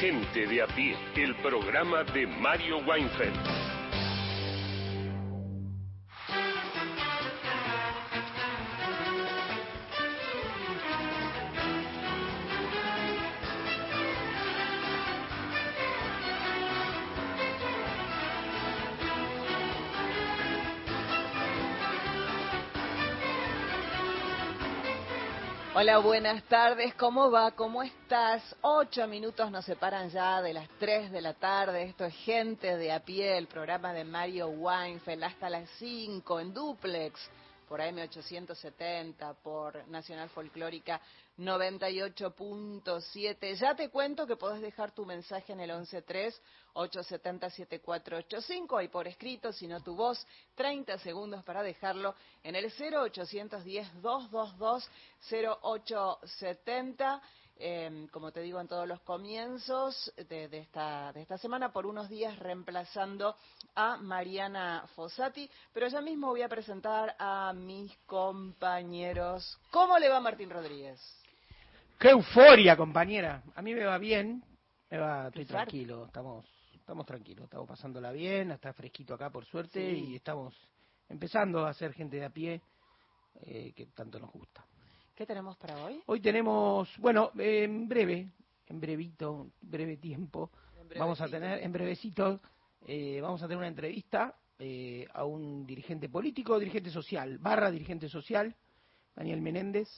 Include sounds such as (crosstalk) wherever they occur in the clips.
Gente de a pie, el programa de Mario Weinfeld. Hola, buenas tardes. ¿Cómo va? ¿Cómo estás? Ocho minutos nos separan ya de las tres de la tarde. Esto es Gente de a pie, el programa de Mario Weinfeld, hasta las cinco en duplex por AM870, por Nacional Folclórica 98.7. Ya te cuento que podés dejar tu mensaje en el 113-870-7485 y por escrito, si no tu voz, 30 segundos para dejarlo en el 0810-222-0870. Em, como te digo en todos los comienzos de, esta, de esta semana, por unos días reemplazando a Mariana Fossati, pero ya mismo voy a presentar a mis compañeros. ¿Cómo le va Martín Rodríguez? ¡Qué euforia, compañera! A mí me va bien, me va, estoy tranquilo, estamos, estamos tranquilos, estamos pasándola bien, está fresquito acá por suerte y estamos empezando a ser gente de a pie eh, que tanto nos gusta. ¿Qué tenemos para hoy? Hoy tenemos, bueno, en breve, en brevito, breve tiempo, vamos a tener, en brevecito, eh, vamos a tener una entrevista eh, a un dirigente político, dirigente social, barra dirigente social, Daniel Menéndez.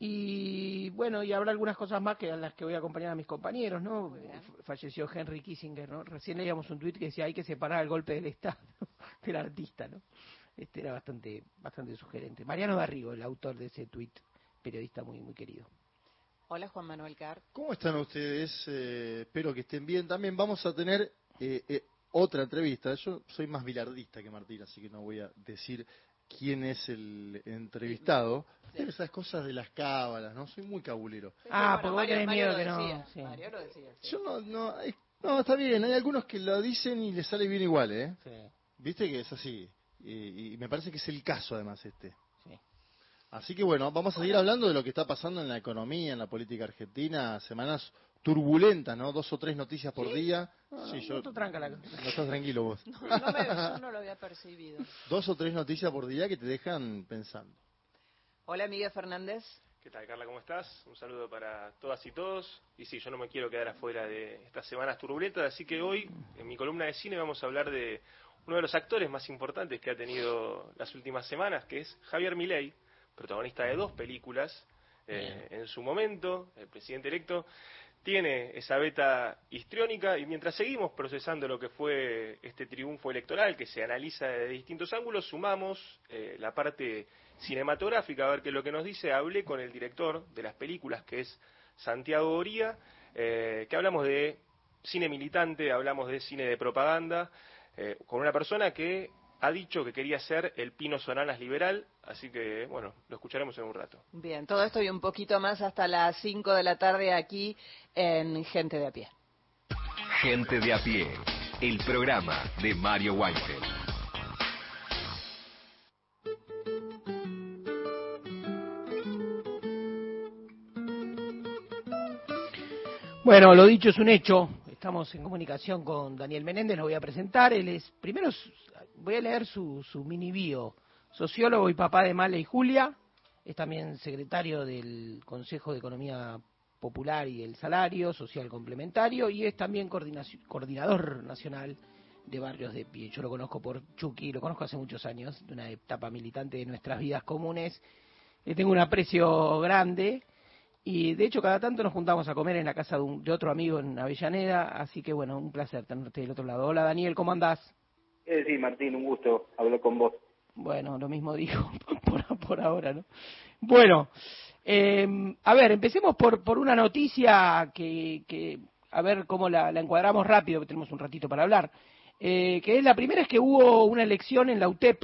Y bueno, y habrá algunas cosas más que a las que voy a acompañar a mis compañeros, ¿no? Falleció Henry Kissinger, ¿no? Recién leíamos un tuit que decía hay que separar el golpe del Estado (laughs) del artista, ¿no? Este era bastante, bastante sugerente. Mariano Garrigo, el autor de ese tuit periodista muy, muy querido. Hola Juan Manuel Carr. ¿Cómo están ustedes? Eh, espero que estén bien. También vamos a tener eh, eh, otra entrevista. Yo soy más bilardista que Martín, así que no voy a decir quién es el entrevistado. Sí. esas cosas de las cábalas, ¿no? Soy muy cabulero. ah, porque vos tenés miedo que no. Mario lo decía. Yo no, no, no, está bien. Hay algunos que lo dicen y les sale bien igual, ¿eh? Viste que es así. y me parece que es el caso, además, este. Así que bueno, vamos a seguir hablando de lo que está pasando en la economía, en la política argentina, semanas turbulentas, ¿no? Dos o tres noticias por día. sí, yo, no, tranca no estás tranquilo vos. No, me, yo no lo había percibido. (laughs) Dos o tres noticias por día que te dejan pensando. Hola, Miguel Fernández. ¿Qué tal, Carla? ¿Cómo estás? Un saludo para todas y todos. Y sí, yo no me quiero quedar afuera de estas semanas turbulentas, así que hoy, en mi columna de cine, vamos a hablar de uno de los actores más importantes que ha tenido las últimas semanas, que es Javier Milei protagonista de dos películas eh, en su momento, el presidente electo, tiene esa beta histriónica y mientras seguimos procesando lo que fue este triunfo electoral que se analiza de distintos ángulos, sumamos eh, la parte cinematográfica, a ver qué es lo que nos dice. Hablé con el director de las películas, que es Santiago Oría, eh, que hablamos de cine militante, hablamos de cine de propaganda, con una persona que ha dicho que quería ser el Pino Sonanas liberal, así que bueno, lo escucharemos en un rato. Bien, todo esto y un poquito más hasta las 5 de la tarde aquí en Gente de a pie. Gente de a pie, el programa de Mario Weinfeld. Bueno, lo dicho es un hecho. Estamos en comunicación con Daniel Menéndez, lo voy a presentar. Él es, primero voy a leer su, su mini bio. Sociólogo y papá de Male y Julia, es también secretario del Consejo de Economía Popular y el Salario Social Complementario y es también coordinador nacional de barrios de pie. Yo lo conozco por Chucky, lo conozco hace muchos años, de una etapa militante de nuestras vidas comunes. Le tengo un aprecio grande y de hecho cada tanto nos juntamos a comer en la casa de, de otro amigo en Avellaneda, así que bueno, un placer tenerte del otro lado. Hola Daniel, ¿cómo andás? Eh, sí, Martín, un gusto hablar con vos. Bueno, lo mismo digo (laughs) por, ahora, ¿no? Bueno, eh, a ver, empecemos por, por una noticia que, que a ver cómo la, encuadramos rápido, que tenemos un ratito para hablar. Eh, que es la primera es que hubo una elección en la UTEP,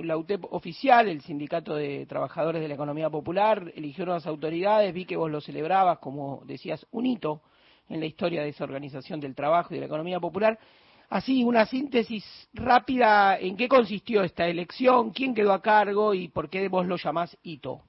la UTEP oficial, el Sindicato de Trabajadores de la Economía Popular, eligió nuevas autoridades, vi que vos lo celebrabas como decías, un hito en la historia de esa organización del trabajo y de la economía popular. Así, una síntesis rápida, ¿en qué consistió esta elección? ¿Quién quedó a cargo y por qué vos lo llamás hito?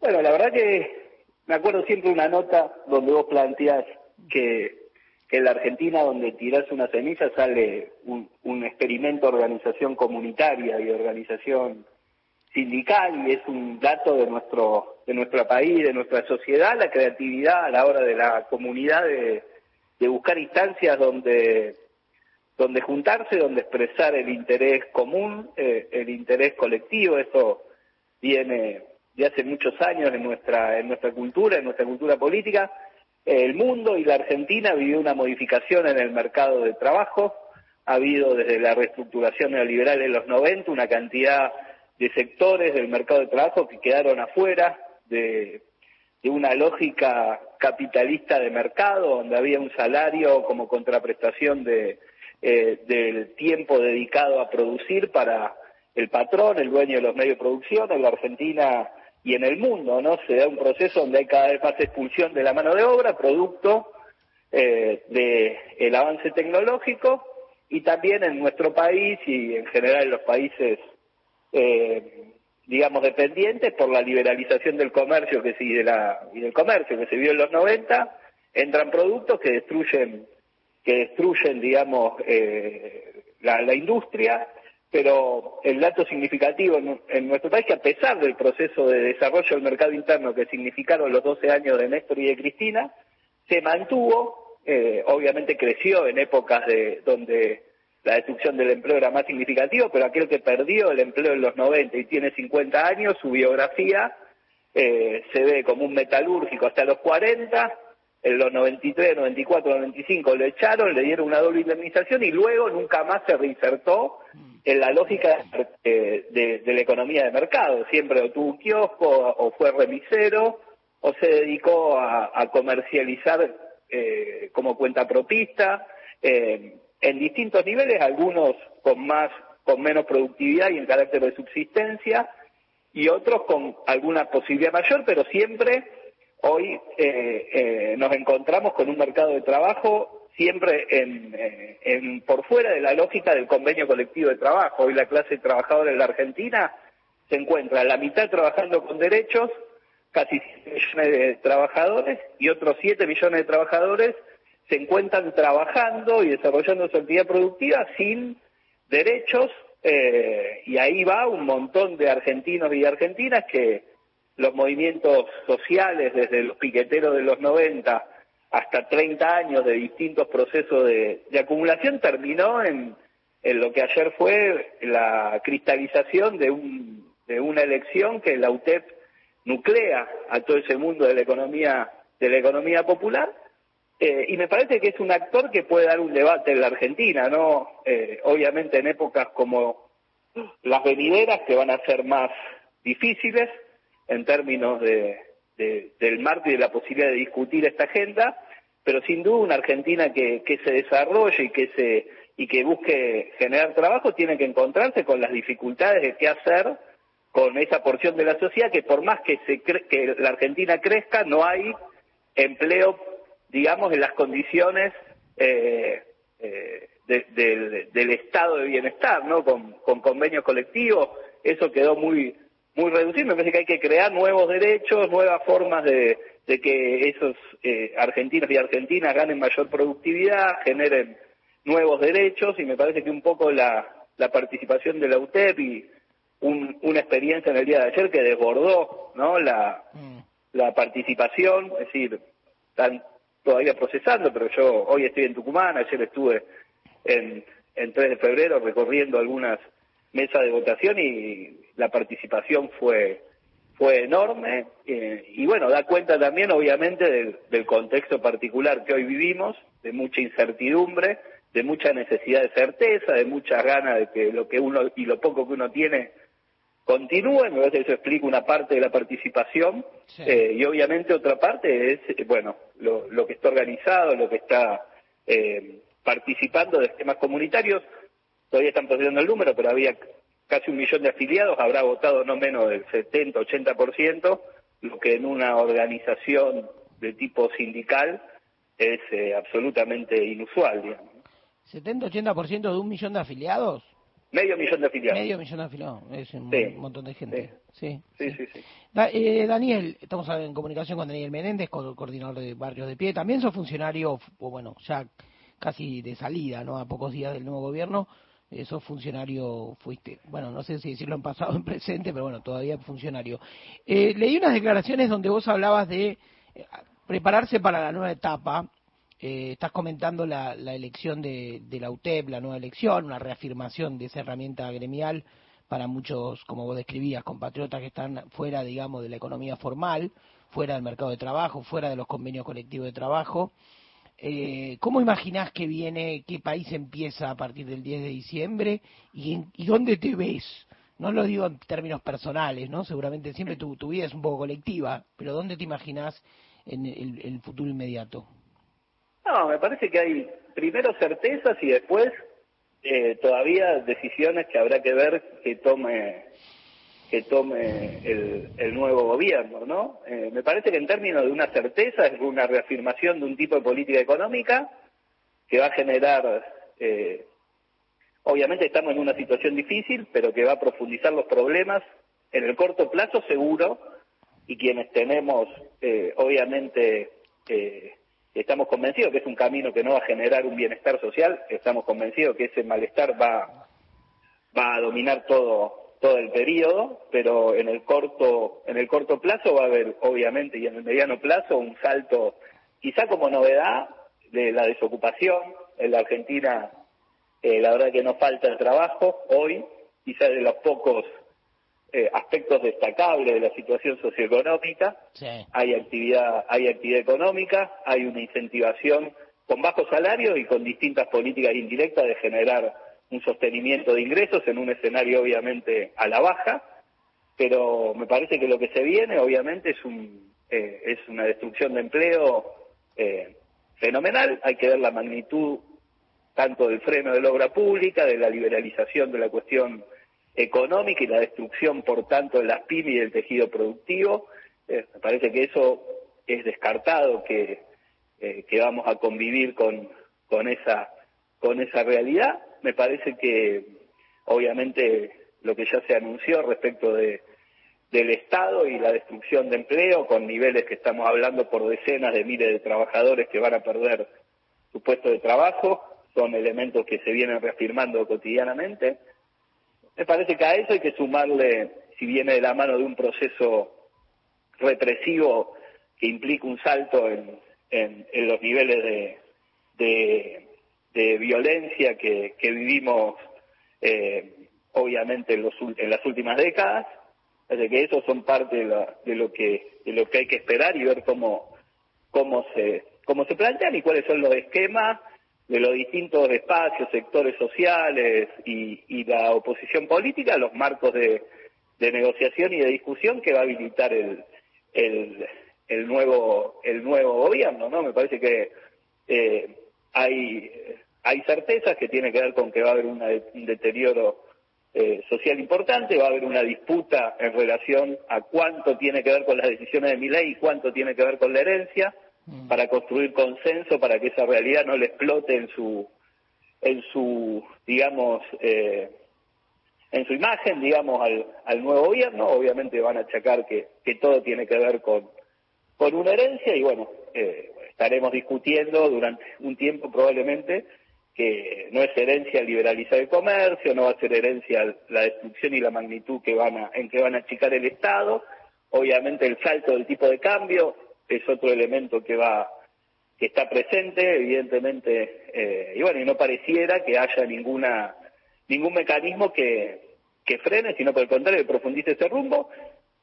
Bueno, la verdad que me acuerdo siempre una nota donde vos planteás que, en la Argentina donde tiras una semilla sale un, un experimento de organización comunitaria y organización sindical y es un dato de nuestro de nuestro país, de nuestra sociedad, la creatividad a la hora de la comunidad de, de buscar instancias donde donde juntarse, donde expresar el interés común, eh, el interés colectivo. Eso viene de hace muchos años en nuestra en nuestra cultura, en nuestra cultura política. El mundo y la Argentina vivió una modificación en el mercado de trabajo. Ha habido desde la reestructuración neoliberal en los 90 una cantidad de sectores del mercado de trabajo que quedaron afuera de, una lógica capitalista de mercado, donde había un salario como contraprestación de, eh, del tiempo dedicado a producir para el patrón, el dueño de los medios de producción, en la Argentina y en el mundo, ¿no? Se da un proceso donde hay cada vez más expulsión de la mano de obra, producto eh, del avance tecnológico, y también en nuestro país y en general en los países eh, digamos, dependientes por la liberalización del comercio que y, de la, y del comercio que se vio en los 90, entran productos que destruyen, que destruyen, digamos, eh, la, la, industria, pero el dato significativo en, nuestro país que a pesar del proceso de desarrollo del mercado interno que significaron los 12 años de Néstor y de Cristina, se mantuvo, eh, obviamente creció en épocas de donde la destrucción del empleo era más significativa, pero aquel que perdió el empleo en los 90 y tiene 50 años, su biografía eh, se ve como un metalúrgico hasta los 40, en los 93, 94, 95 lo echaron, le dieron una doble indemnización y luego nunca más se reinsertó en la lógica de, la economía de mercado. Siempre tuvo un kiosco o fue remisero o se dedicó a, comercializar eh, como cuenta propista. Eh, en distintos niveles, algunos con más, con menos productividad y en carácter de subsistencia, y otros con alguna posibilidad mayor, pero siempre hoy eh, eh, nos encontramos con un mercado de trabajo siempre eh, en, por fuera de la lógica del convenio colectivo de trabajo. Hoy la clase trabajadora en la Argentina se encuentra la mitad trabajando con derechos, casi 7 millones de trabajadores, y otros 7 millones de trabajadores se encuentran trabajando y desarrollando su actividad productiva sin derechos eh, y ahí va un montón de argentinos y argentinas que los movimientos sociales desde los piqueteros de los 90 hasta 30 años de distintos procesos de, acumulación terminó en, en, lo que ayer fue la cristalización de, un, de una elección que la UTEP nuclea a todo ese mundo de la economía de la economía popular eh, y me parece que es un actor que puede dar un debate en la Argentina, ¿no? Eh, obviamente en épocas como las venideras que van a ser más difíciles en términos de, del marco y de la posibilidad de discutir esta agenda, pero sin duda una Argentina que, que se desarrolle y que se y que busque generar trabajo tiene que encontrarse con las dificultades de qué hacer con esa porción de la sociedad que por más que se que la Argentina crezca no hay empleo digamos, en las condiciones eh, eh, del estado de bienestar, ¿no? Con, convenios colectivos, eso quedó muy muy reducido. Me parece que hay que crear nuevos derechos, nuevas formas de, que esos eh, argentinos y argentinas ganen mayor productividad, generen nuevos derechos, y me parece que un poco la, la participación de la UTEP y una experiencia en el día de ayer que desbordó ¿no? la, mm. la participación, es decir, tan, todavía procesando, pero yo hoy estoy en Tucumán, ayer estuve en, en 3 de febrero recorriendo algunas mesas de votación y la participación fue fue enorme eh, y bueno, da cuenta también obviamente del, del, contexto particular que hoy vivimos, de mucha incertidumbre, de mucha necesidad de certeza, de muchas ganas de que lo que uno y lo poco que uno tiene continúe, me parece que eso explica una parte de la participación eh, y obviamente otra parte es, eh, bueno, lo, que está organizado, lo que está eh, participando de temas comunitarios, todavía están procediendo el número, pero había casi un millón de afiliados, habrá votado no menos del 70-80%, lo que en una organización de tipo sindical es absolutamente inusual. Digamos. ¿70-80% de un millón de afiliados? Medio millón de afiliados. Medio millón de afiliados, es un montón de gente. Sí, sí, sí. Eh, Daniel, estamos en comunicación con Daniel Menéndez, coordinador de Barrios de Pie. También sos funcionario, o bueno, ya casi de salida, ¿no? A pocos días del nuevo gobierno. Eh, sos funcionario, fuiste, bueno, no sé si decirlo en pasado o en presente, pero bueno, todavía funcionario. Eh, leí unas declaraciones donde vos hablabas de prepararse para la nueva etapa eh, estás comentando la, elección de, la UTEP, la nueva elección, una reafirmación de esa herramienta gremial para muchos, como vos describías, compatriotas que están fuera, digamos, de la economía formal, fuera del mercado de trabajo, fuera de los convenios colectivos de trabajo. Eh, ¿Cómo imaginás que viene, qué país empieza a partir del 10 de diciembre y, y dónde te ves? No lo digo en términos personales, ¿no? Seguramente siempre tu, vida es un poco colectiva, pero ¿dónde te imaginás en el futuro inmediato? No, me parece que hay primero certezas y después eh, todavía decisiones que habrá que ver que tome que tome el, nuevo gobierno, ¿no? Eh, me parece que en términos de una certeza es una reafirmación de un tipo de política económica que va a generar, eh, obviamente estamos en una situación difícil, pero que va a profundizar los problemas en el corto plazo seguro y quienes tenemos, obviamente, estamos convencidos que es un camino que no va a generar un bienestar social, estamos convencidos que ese malestar va, va a dominar todo, todo el periodo, pero en el corto, en el corto plazo va a haber, obviamente, y en el mediano plazo, un salto, quizá como novedad, de la desocupación. En la Argentina, eh, la verdad que no falta el trabajo hoy, quizá de los pocos eh, aspectos destacables de la situación socioeconómica. Hay actividad, hay actividad económica, hay una incentivación con bajo salario y con distintas políticas indirectas de generar un sostenimiento de ingresos en un escenario obviamente a la baja, pero me parece que lo que se viene obviamente es un eh, es una destrucción de empleo eh, fenomenal. Hay que ver la magnitud tanto del freno de la obra pública, de la liberalización de la cuestión económica y la destrucción, por tanto, de las pymes y del tejido productivo. Eh, me parece que eso es descartado, que, eh, que vamos a convivir con, con, esa, con esa realidad. Me parece que, obviamente, lo que ya se anunció respecto de, del Estado y la destrucción de empleo, con niveles que estamos hablando por decenas de miles de trabajadores que van a perder su puesto de trabajo, son elementos que se vienen reafirmando cotidianamente. Me parece que a eso hay que sumarle, si viene de la mano de un proceso represivo que implica un salto en, en, los niveles de, de, violencia que, que vivimos eh, obviamente en, los, en las últimas décadas, así que eso son parte de, de, lo que de lo que hay que esperar y ver cómo cómo se cómo se plantean y cuáles son los esquemas de los distintos espacios, sectores sociales y, la oposición política, los marcos de, negociación y de discusión que va a habilitar el, el, nuevo el nuevo gobierno, ¿no? Me parece que eh, hay hay certezas que tiene que ver con que va a haber un deterioro eh, social importante, va a haber una disputa en relación a cuánto tiene que ver con las decisiones de mi ley y cuánto tiene que ver con la herencia Mm. para construir consenso para que esa realidad no le explote en su en su digamos eh, en su imagen digamos al, al nuevo gobierno obviamente van a achacar que, que todo tiene que ver con con una herencia y bueno eh, estaremos discutiendo durante un tiempo probablemente que no es herencia liberalizar el comercio, no va a ser herencia la destrucción y la magnitud que van a, en que van a achicar el Estado, obviamente el salto del tipo de cambio, es otro elemento que va que está presente evidentemente eh, y bueno y no pareciera que haya ninguna ningún mecanismo que, que frene sino por el contrario que profundice ese rumbo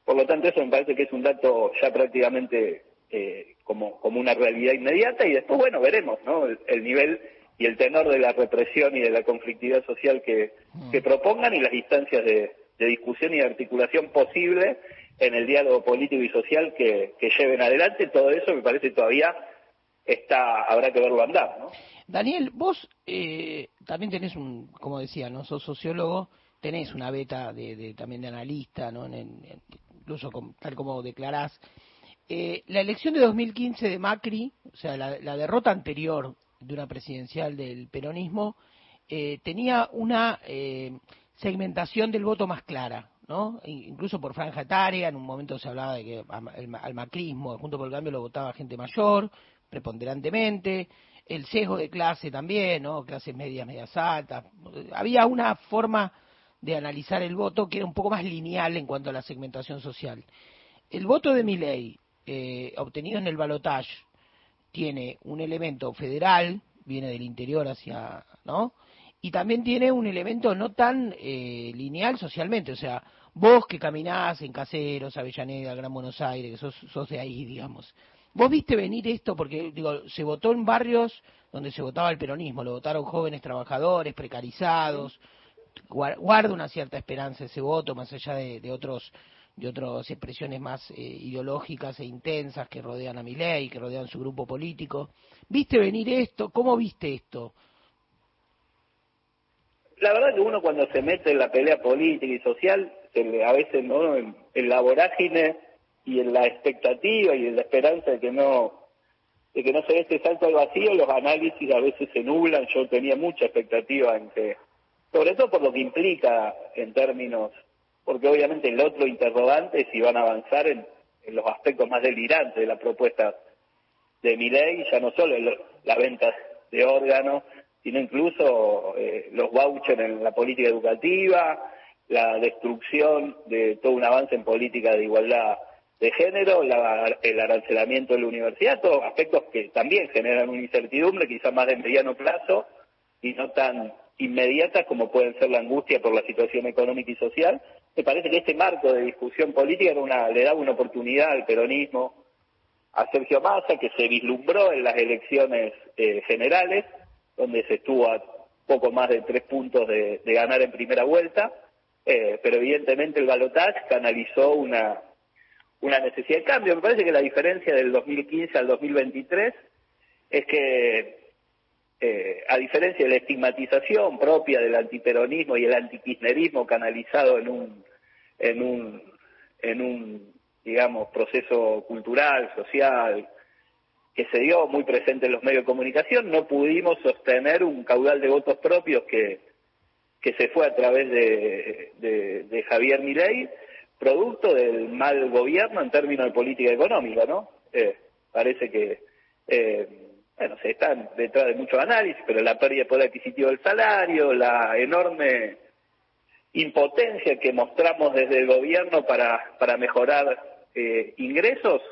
por lo tanto eso me parece que es un dato ya prácticamente eh, como como una realidad inmediata y después bueno veremos no el, nivel y el tenor de la represión y de la conflictividad social que, mm. que propongan y las instancias de, de discusión y de articulación posible en el diálogo político y social que, lleven adelante. Todo eso me parece todavía está habrá que verlo andar. ¿no? Daniel, vos eh, también tenés un, como decía, no sos sociólogo, tenés una beta de, también de analista, ¿no? incluso tal como declarás. Eh, la elección de 2015 de Macri, o sea, la, derrota anterior de una presidencial del peronismo, eh, tenía una eh, segmentación del voto más clara, ¿no? Incluso por franja etaria, en un momento se hablaba de que al macrismo, junto por el cambio, lo votaba gente mayor, preponderantemente, el sesgo de clase también, ¿no? Clases medias, medias altas. Había una forma de analizar el voto que era un poco más lineal en cuanto a la segmentación social. El voto de Milley, eh, obtenido en el balotage, tiene un elemento federal, viene del interior hacia, ¿no? Y también tiene un elemento no tan eh, lineal socialmente, o sea, vos que caminás en Caseros, Avellaneda, Gran Buenos Aires, que sos, sos de ahí, digamos, ¿Vos viste venir esto? Porque, digo, se votó en barrios donde se votaba el peronismo, lo votaron jóvenes trabajadores, precarizados. Guarda una cierta esperanza ese voto, más allá de, otros de otras expresiones más eh, ideológicas e intensas que rodean a mi ley, que rodean su grupo político. ¿Viste venir esto? ¿Cómo viste esto? La verdad que uno cuando se mete en la pelea política y social, a veces no en, en la vorágine y en la expectativa y en la esperanza de que no de que no se dé este salto al vacío, los análisis a veces se nublan. Yo tenía mucha expectativa en que, sobre todo por lo que implica en términos, porque obviamente el otro interrogante es si van a avanzar en, los aspectos más delirantes de la propuesta de mi ley, ya no solo la venta de órganos, sino incluso eh, los vouchers en la política educativa, la destrucción de todo un avance en política de igualdad de género, el arancelamiento de la universidad, todos aspectos que también generan una incertidumbre, quizás más de mediano plazo y no tan inmediatas como pueden ser la angustia por la situación económica y social. Me parece que este marco de discusión política era una, le daba una oportunidad al peronismo, a Sergio Massa, que se vislumbró en las elecciones eh, generales, donde se estuvo a poco más de tres puntos de, ganar en primera vuelta, eh, pero evidentemente el balotaje canalizó una, una necesidad de cambio. Me parece que la diferencia del 2015 al 2023 es que, eh, a diferencia de la estigmatización propia del antiperonismo y el antikirchnerismo canalizado en un, en un, en un, digamos, proceso cultural, social, que se dio muy presente en los medios de comunicación, no pudimos sostener un caudal de votos propios que, que se fue a través de, de, Javier Milei producto del mal gobierno en términos de política económica, ¿no? Eh, parece que, eh, bueno, se están detrás de muchos análisis, pero la pérdida de poder adquisitivo del salario, la enorme impotencia que mostramos desde el gobierno para, para mejorar eh, ingresos,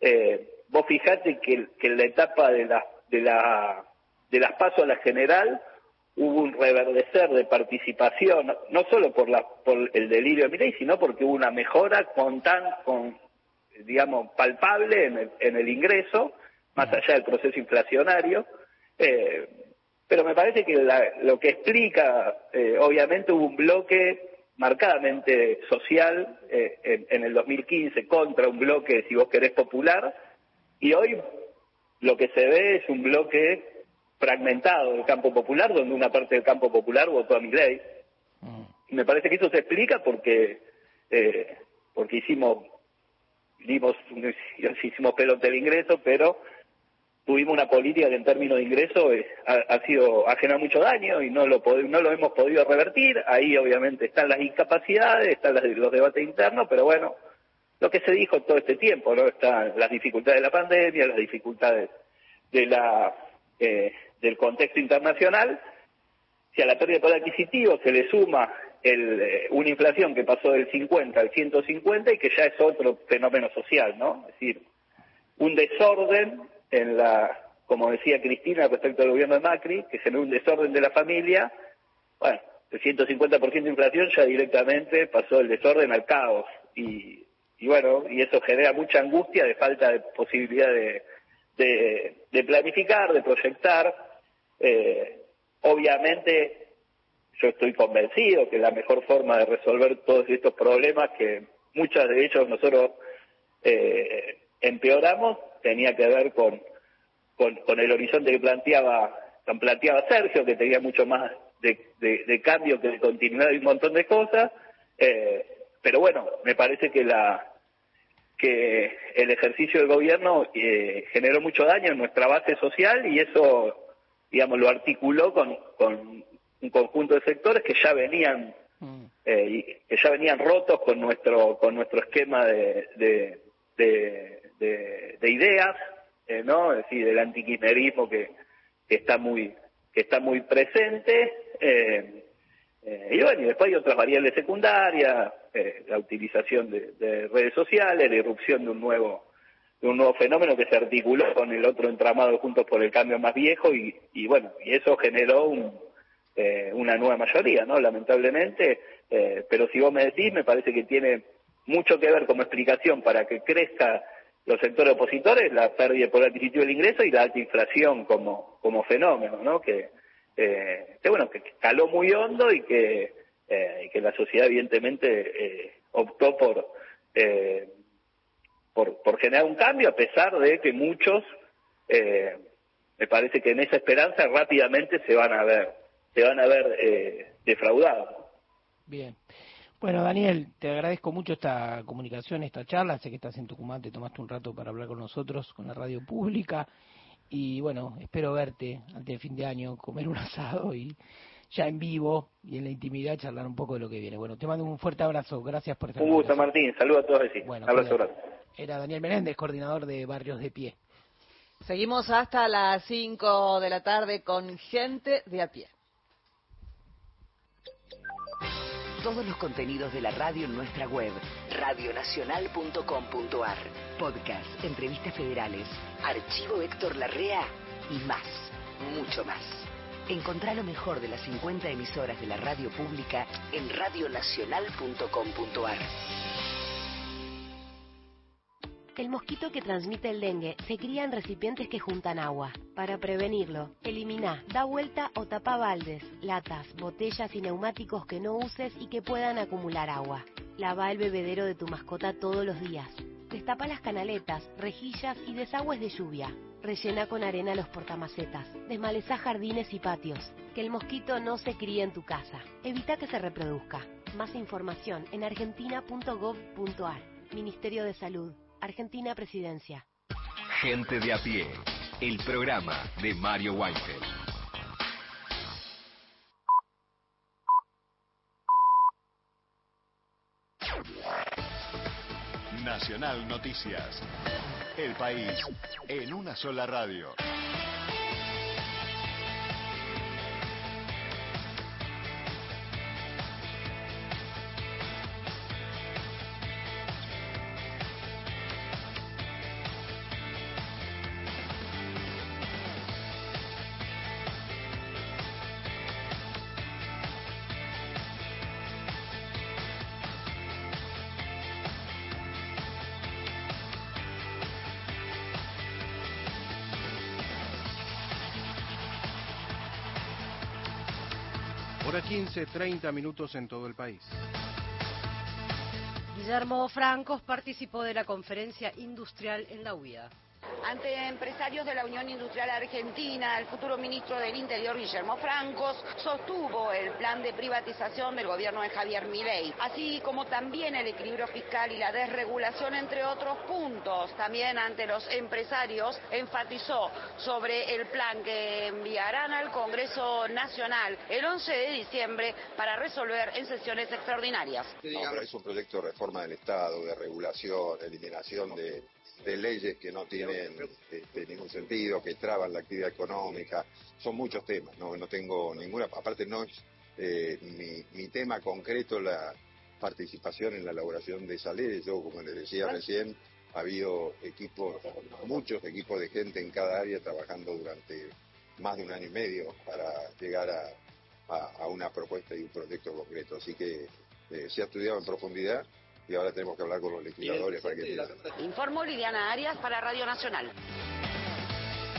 eh, vos fijate que, que en la etapa de la, de la, de las pasos a la general, hubo un reverdecer de participación, no solo por, la, por el delirio de ley, sino porque hubo una mejora con tan, con, digamos, palpable en el, en el ingreso, más allá del proceso inflacionario. Eh, pero me parece que lo que explica, eh, obviamente hubo un bloque marcadamente social eh, en, en el 2015 contra un bloque, si vos querés, popular, y hoy lo que se ve es un bloque fragmentado del campo popular, donde una parte del campo popular votó a mi ley. Mm. Y me parece que eso se explica porque eh, porque hicimos dimos (laughs) hicimos pelota del ingreso, pero tuvimos una política que en términos de ingreso eh, ha, sido ha generado mucho daño y no lo no lo hemos podido revertir. Ahí obviamente están las incapacidades, están los debates internos, pero bueno, lo que se dijo todo este tiempo, ¿no? Están las dificultades de la pandemia, las dificultades de la eh, del contexto internacional, si a la pérdida de poder adquisitivo se le suma el, eh, una inflación que pasó del 50 al 150 y que ya es otro fenómeno social, ¿no? Es decir, un desorden en la, como decía Cristina respecto al gobierno de Macri, que ve un desorden de la familia, bueno, el 150% de inflación ya directamente pasó del desorden al caos y, y bueno, y eso genera mucha angustia de falta de posibilidad de, de, de planificar, de proyectar. Eh, obviamente, yo estoy convencido que la mejor forma de resolver todos estos problemas, que muchos de ellos nosotros eh, empeoramos, tenía que ver con, con, el horizonte que planteaba, planteaba Sergio, que tenía mucho más de, de, cambio que de continuidad y un montón de cosas. Eh, pero bueno, me parece que la, que el ejercicio del gobierno eh, generó mucho daño en nuestra base social y eso, digamos, lo articuló con, con un conjunto de sectores que ya venían mm. eh, que ya venían rotos con nuestro con nuestro esquema de de, de, de, ideas eh, no es decir del antiquinerismo que, que está muy que está muy presente eh, eh, y bueno y después hay otras variables secundarias eh, la utilización de, de, redes sociales la irrupción de un nuevo de un nuevo fenómeno que se articuló con el otro entramado juntos por el cambio más viejo y, y bueno y eso generó un eh, una nueva mayoría, ¿no? Lamentablemente, eh, pero si vos me decís, me parece que tiene mucho que ver como explicación para que crezca los sectores opositores, la pérdida poder adquisitivo del ingreso y la alta inflación como, como fenómeno, ¿no? Que, eh, que bueno, que caló muy hondo y que, eh, que la sociedad evidentemente eh, optó por, eh, por, por generar un cambio a pesar de que muchos, eh, me parece que en esa esperanza rápidamente se van a ver se van a ver eh, defraudados. Bien. Bueno, Daniel, te agradezco mucho esta comunicación, esta charla. Sé que estás en Tucumán, te tomaste un rato para hablar con nosotros, con la radio pública. Y bueno, espero verte antes de fin de año, comer un asado y ya en vivo y en la intimidad charlar un poco de lo que viene. Bueno, te mando un fuerte abrazo. Gracias por estar Un gusto, Martín. Saludos a todos. Bueno, abrazo, Era Daniel Menéndez, coordinador de Barrios de Pie. Seguimos hasta las 5 de la tarde con gente de a pie. todos los contenidos de la radio en nuestra web, radionacional.com.ar. Podcast, entrevistas federales, archivo Héctor Larrea y más, mucho más. Encontrá lo mejor de las 50 emisoras de la radio pública en radionacional.com.ar. El mosquito que transmite el dengue se cría en recipientes que juntan agua. Para prevenirlo, elimina, da vuelta o tapa baldes, latas, botellas y neumáticos que no uses y que puedan acumular agua. Lava el bebedero de tu mascota todos los días. Destapa las canaletas, rejillas y desagües de lluvia. Rellena con arena los portamacetas. Desmaleza jardines y patios. Que el mosquito no se críe en tu casa. Evita que se reproduzca. Más información en argentina.gov.ar. Ministerio de Salud. Argentina Presidencia. Gente de a pie, el programa de Mario Weinfeld. Nacional Noticias. El país en una sola radio. Hora 15, 30 minutos en todo el país. Guillermo Francos participó de la conferencia industrial en la UIA. Ante empresarios de la Unión Industrial Argentina, el futuro ministro del Interior, Guillermo Francos, sostuvo el plan de privatización del gobierno de Javier Milei, así como también el equilibrio fiscal y la desregulación, entre otros puntos. También ante los empresarios enfatizó sobre el plan que enviarán al Congreso Nacional el 11 de diciembre para resolver en sesiones extraordinarias. es un proyecto de reforma del Estado, de regulación, eliminación de de leyes que no tienen este, ningún sentido, que traban la actividad económica. Son muchos temas, no, no tengo ninguna, aparte no es eh, mi, tema concreto la participación en la elaboración de esa ley. Yo, como les decía recién, ha habido equipos, muchos equipos de gente en cada área trabajando durante más de un año y medio para llegar a, una propuesta y un proyecto concreto. Así que eh, se ha estudiado en profundidad y ahora tenemos que hablar con los legisladores para que... Informó Liliana Arias para Radio Nacional.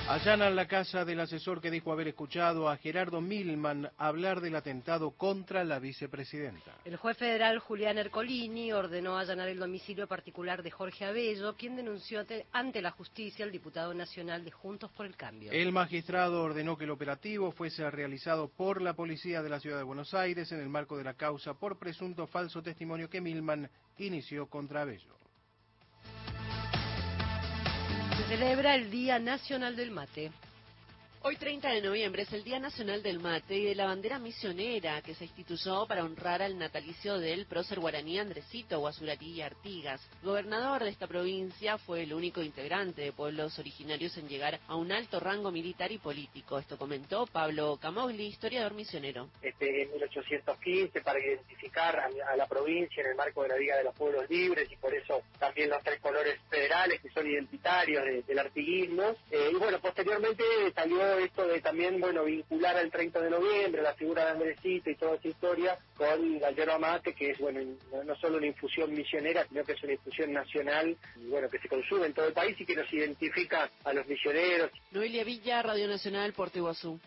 Allanan la casa del asesor que dijo haber escuchado a Gerardo Milman hablar del atentado contra la vicepresidenta. El juez federal Julián Ercolini ordenó allanar el domicilio particular de Jorge Abello, quien denunció ante la justicia al diputado nacional de Juntos por el Cambio. El magistrado ordenó que el operativo fuese realizado por la policía de la ciudad de Buenos Aires en el marco de la causa por presunto falso testimonio que Milman inició contra Abello. Celebra el Día Nacional del Mate. Hoy 30 de noviembre es el Día Nacional del Mate y de la bandera misionera que se instituyó para honrar al natalicio del prócer guaraní Andresito Guasuratí Artigas. Gobernador de esta provincia fue el único integrante de pueblos originarios en llegar a un alto rango militar y político. Esto comentó Pablo Camogli, historiador misionero. Este, en 1815 para identificar a, la provincia en el marco de la Liga de los Pueblos Libres y por eso también los tres colores federales que son identitarios del artiguismo. Eh, y bueno, posteriormente salió esto de también, bueno, vincular al 30 de noviembre la figura de Andresito y toda esa historia con la yerba mate, que es, bueno, no solo una infusión misionera, sino que es una infusión nacional, y bueno, que se consume en todo el país y que nos identifica a los misioneros. Noelia Villa, Radio Nacional, Puerto Iguazú.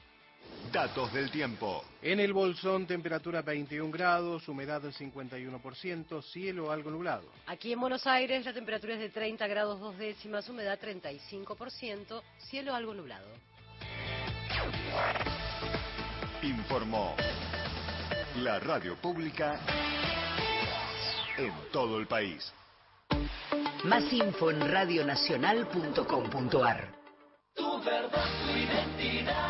Datos del tiempo. En el Bolsón, temperatura 21 grados, humedad del 51%, cielo algo nublado. Aquí en Buenos Aires, la temperatura es de 30 grados dos décimas, humedad 35%, cielo algo nublado. Informó la radio pública en todo el país. Más info en radionacional.com.ar. Tu verdad, tu identidad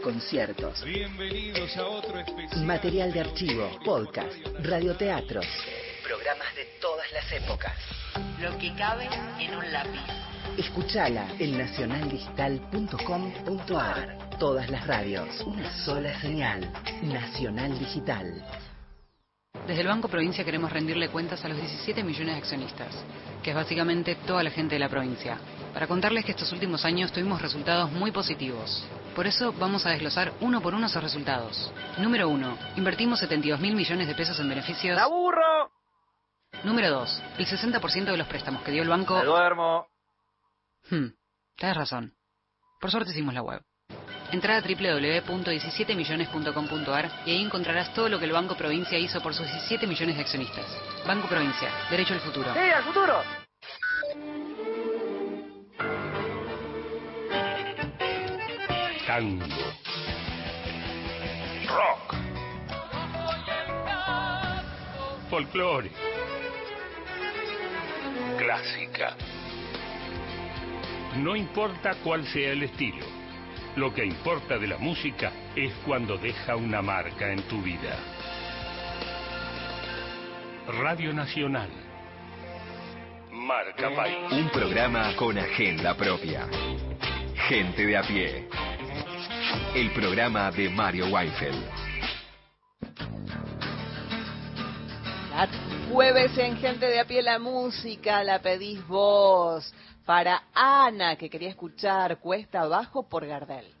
conciertos. Bienvenidos a otro especial. Material de archivo, podcast, radioteatros programas de todas las épocas. Lo que cabe en un lápiz. Escuchala en nacionaldigital.com.ar. Todas las radios, una sola señal. Nacional Digital. Desde el Banco Provincia queremos rendirle cuentas a los 17 millones de accionistas, que es básicamente toda la gente de la provincia, para contarles que estos últimos años tuvimos resultados muy positivos. Por eso vamos a desglosar uno por uno esos resultados. Número uno, Invertimos 72 mil millones de pesos en beneficios. ¡Aburro! Número 2. El 60% de los préstamos que dio el banco... Me duermo. Hmm, tienes razón. Por suerte hicimos la web. Entra a www.17millones.com.ar y ahí encontrarás todo lo que el Banco Provincia hizo por sus 17 millones de accionistas. Banco Provincia, derecho al futuro. ¡Sí, al futuro! Tango. Rock. Folclore clásica. No importa cuál sea el estilo, lo que importa de la música es cuando deja una marca en tu vida. Radio Nacional. Marca País. Un programa con agenda propia. Gente de a pie. El programa de Mario Weinfeld. Jueves en Gente de a pie la música, la pedís vos. Para Ana, que quería escuchar Cuesta Abajo por Gardel.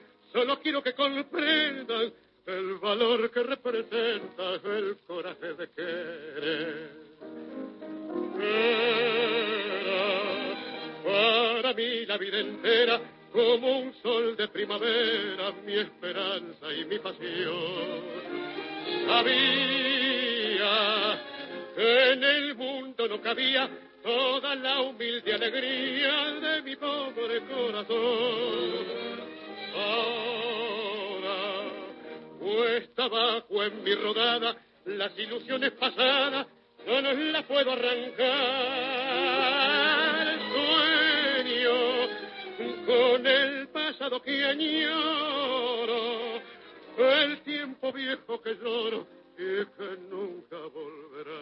Solo quiero que comprendan el valor que representa el coraje de querer. Era para mí la vida entera como un sol de primavera, mi esperanza y mi pasión. Sabía que en el mundo no cabía toda la humilde alegría de mi pobre corazón ahora. Cuesta abajo en mi rodada, las ilusiones pasadas no las puedo arrancar. Sueño con el pasado que añoro, el tiempo viejo que lloro y que nunca volverá.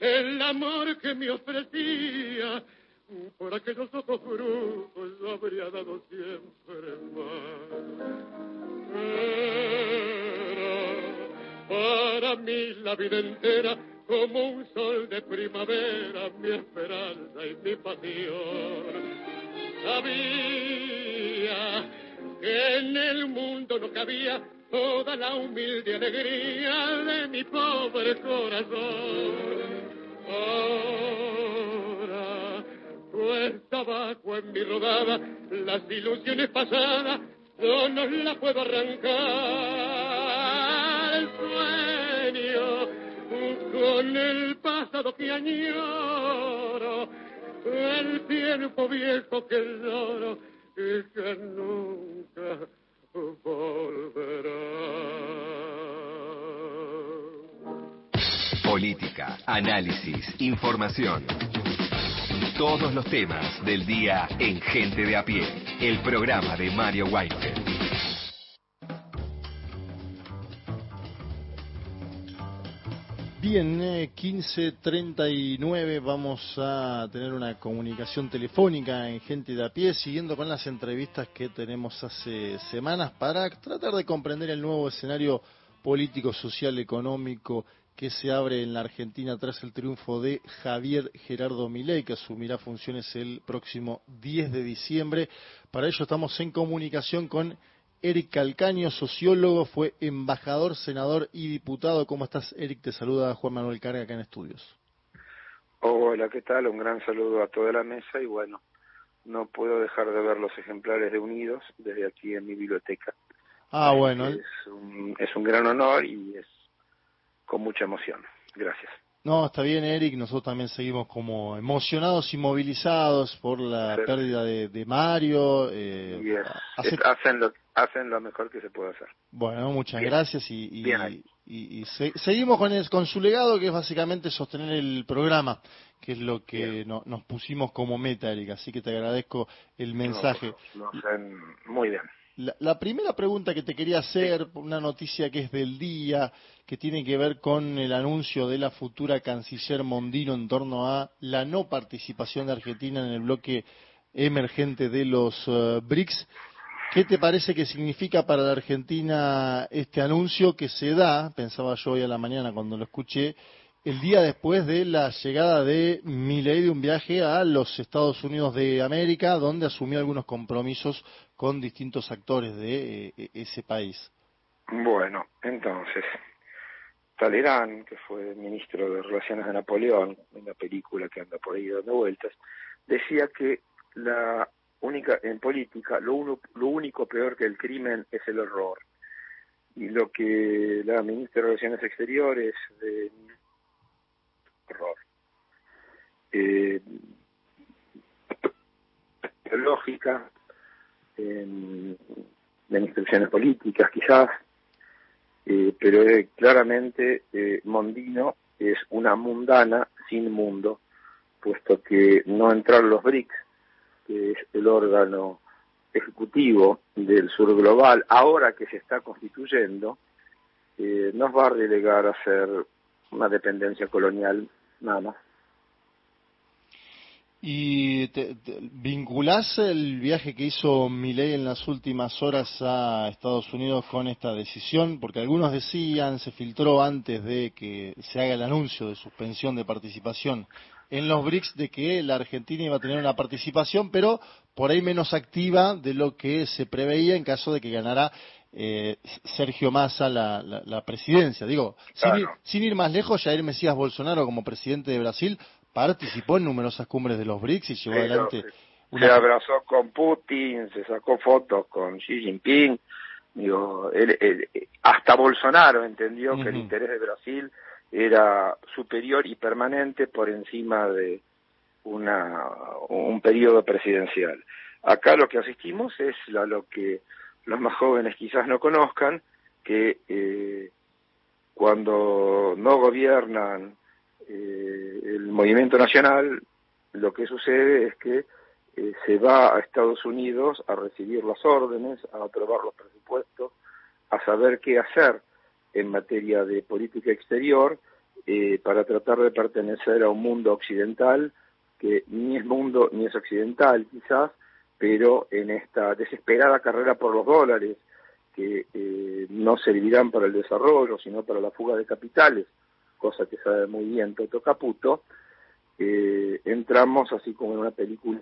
el amor que me ofrecía, por aquellos ojos brujos yo habría dado siempre más. Era para mí la vida entera como un sol de primavera, mi esperanza y mi pasión. Sabía que en el mundo no cabía toda la humilde alegría de mi pobre corazón. Ahora, pues tabaco en mi rodada, las ilusiones pasadas, no las puedo arrancar. El sueño con el pasado que añoro, el tiempo viejo que lloro y que nunca Política, análisis, información. Todos los temas del día en Gente de a pie, el programa de Mario Weinfeld. Bien, eh, 15.39 vamos a tener una comunicación telefónica en Gente de a pie, siguiendo con las entrevistas que tenemos hace semanas para tratar de comprender el nuevo escenario político, social, económico que se abre en la Argentina tras el triunfo de Javier Gerardo Milei, que asumirá funciones el próximo 10 de diciembre. Para ello estamos en comunicación con Eric Calcaño, sociólogo, fue embajador, senador y diputado. ¿Cómo estás, Eric? Te saluda Juan Manuel Carga acá en estudios. Hola, ¿qué tal? Un gran saludo a toda la mesa y bueno, no puedo dejar de ver los ejemplares de Unidos desde aquí en mi biblioteca. Ah, bueno. Es un, es un gran honor y es con mucha emoción. Gracias. No, está bien, Eric. Nosotros también seguimos como emocionados y movilizados por la Sí. pérdida de, de Mario. eh, Y es- hace- es- hacen, lo, hacen lo mejor que se puede hacer. Bueno, muchas Bien. gracias y, y- Bien y- y se- seguimos con, el- con su legado, que es básicamente sostener el programa, que es lo que no- nos pusimos como meta, Eric. Así que te agradezco el mensaje. No, lo hacen muy bien. La, la primera pregunta que te quería hacer, una noticia que es del día, que tiene que ver con el anuncio de la futura canciller Mondino en torno a la no participación de Argentina en el bloque emergente de los eh, BRICS. ¿Qué te parece que significa para la Argentina este anuncio que se da, pensaba yo hoy a la mañana cuando lo escuché, el día después de la llegada de Milei de un viaje a los Estados Unidos de América, donde asumió algunos compromisos con distintos actores de eh, ese país? Bueno, entonces, Talleyrand, que fue ministro de Relaciones de Napoleón, en la película que anda por ahí dando vueltas, decía que la única en política lo, único peor que el crimen es el horror. Y lo que la ministra de Relaciones Exteriores de horror. Eh, lógica, en, de instrucciones políticas quizás, eh, pero eh, claramente eh, Mondino es una mundana sin mundo, puesto que no entrar los BRICS, que es el órgano ejecutivo del sur global, ahora que se está constituyendo, eh, nos va a relegar a ser una dependencia colonial nada más. ¿Y te, te- vinculás el viaje que hizo Milei en las últimas horas a Estados Unidos con esta decisión? Porque algunos decían, se filtró antes de que se haga el anuncio de suspensión de participación en los BRICS, de que la Argentina iba a tener una participación, pero por ahí menos activa de lo que se preveía en caso de que ganara eh, Sergio Massa la, la- la presidencia. Digo, sin, ir, sin ir más lejos, Jair Mesías Bolsonaro como presidente de Brasil participó en numerosas cumbres de los BRICS y llevó adelante Se abrazó con Putin, se sacó fotos con Xi Jinping. Digo, él, él- hasta Bolsonaro entendió que el interés de Brasil era superior y permanente por encima de una, un periodo presidencial. Acá lo que asistimos es a lo que los más jóvenes quizás no conozcan, que eh, cuando no gobiernan eh, el movimiento nacional, lo que sucede es que eh, se va a Estados Unidos a recibir las órdenes, a aprobar los presupuestos, a saber qué hacer en materia de política exterior eh, para tratar de pertenecer a un mundo occidental que ni es mundo ni es occidental quizás, pero en esta desesperada carrera por los dólares que eh, no servirán para el desarrollo, sino para la fuga de capitales, cosa que sabe muy bien Toto Caputo, eh, entramos así como en una película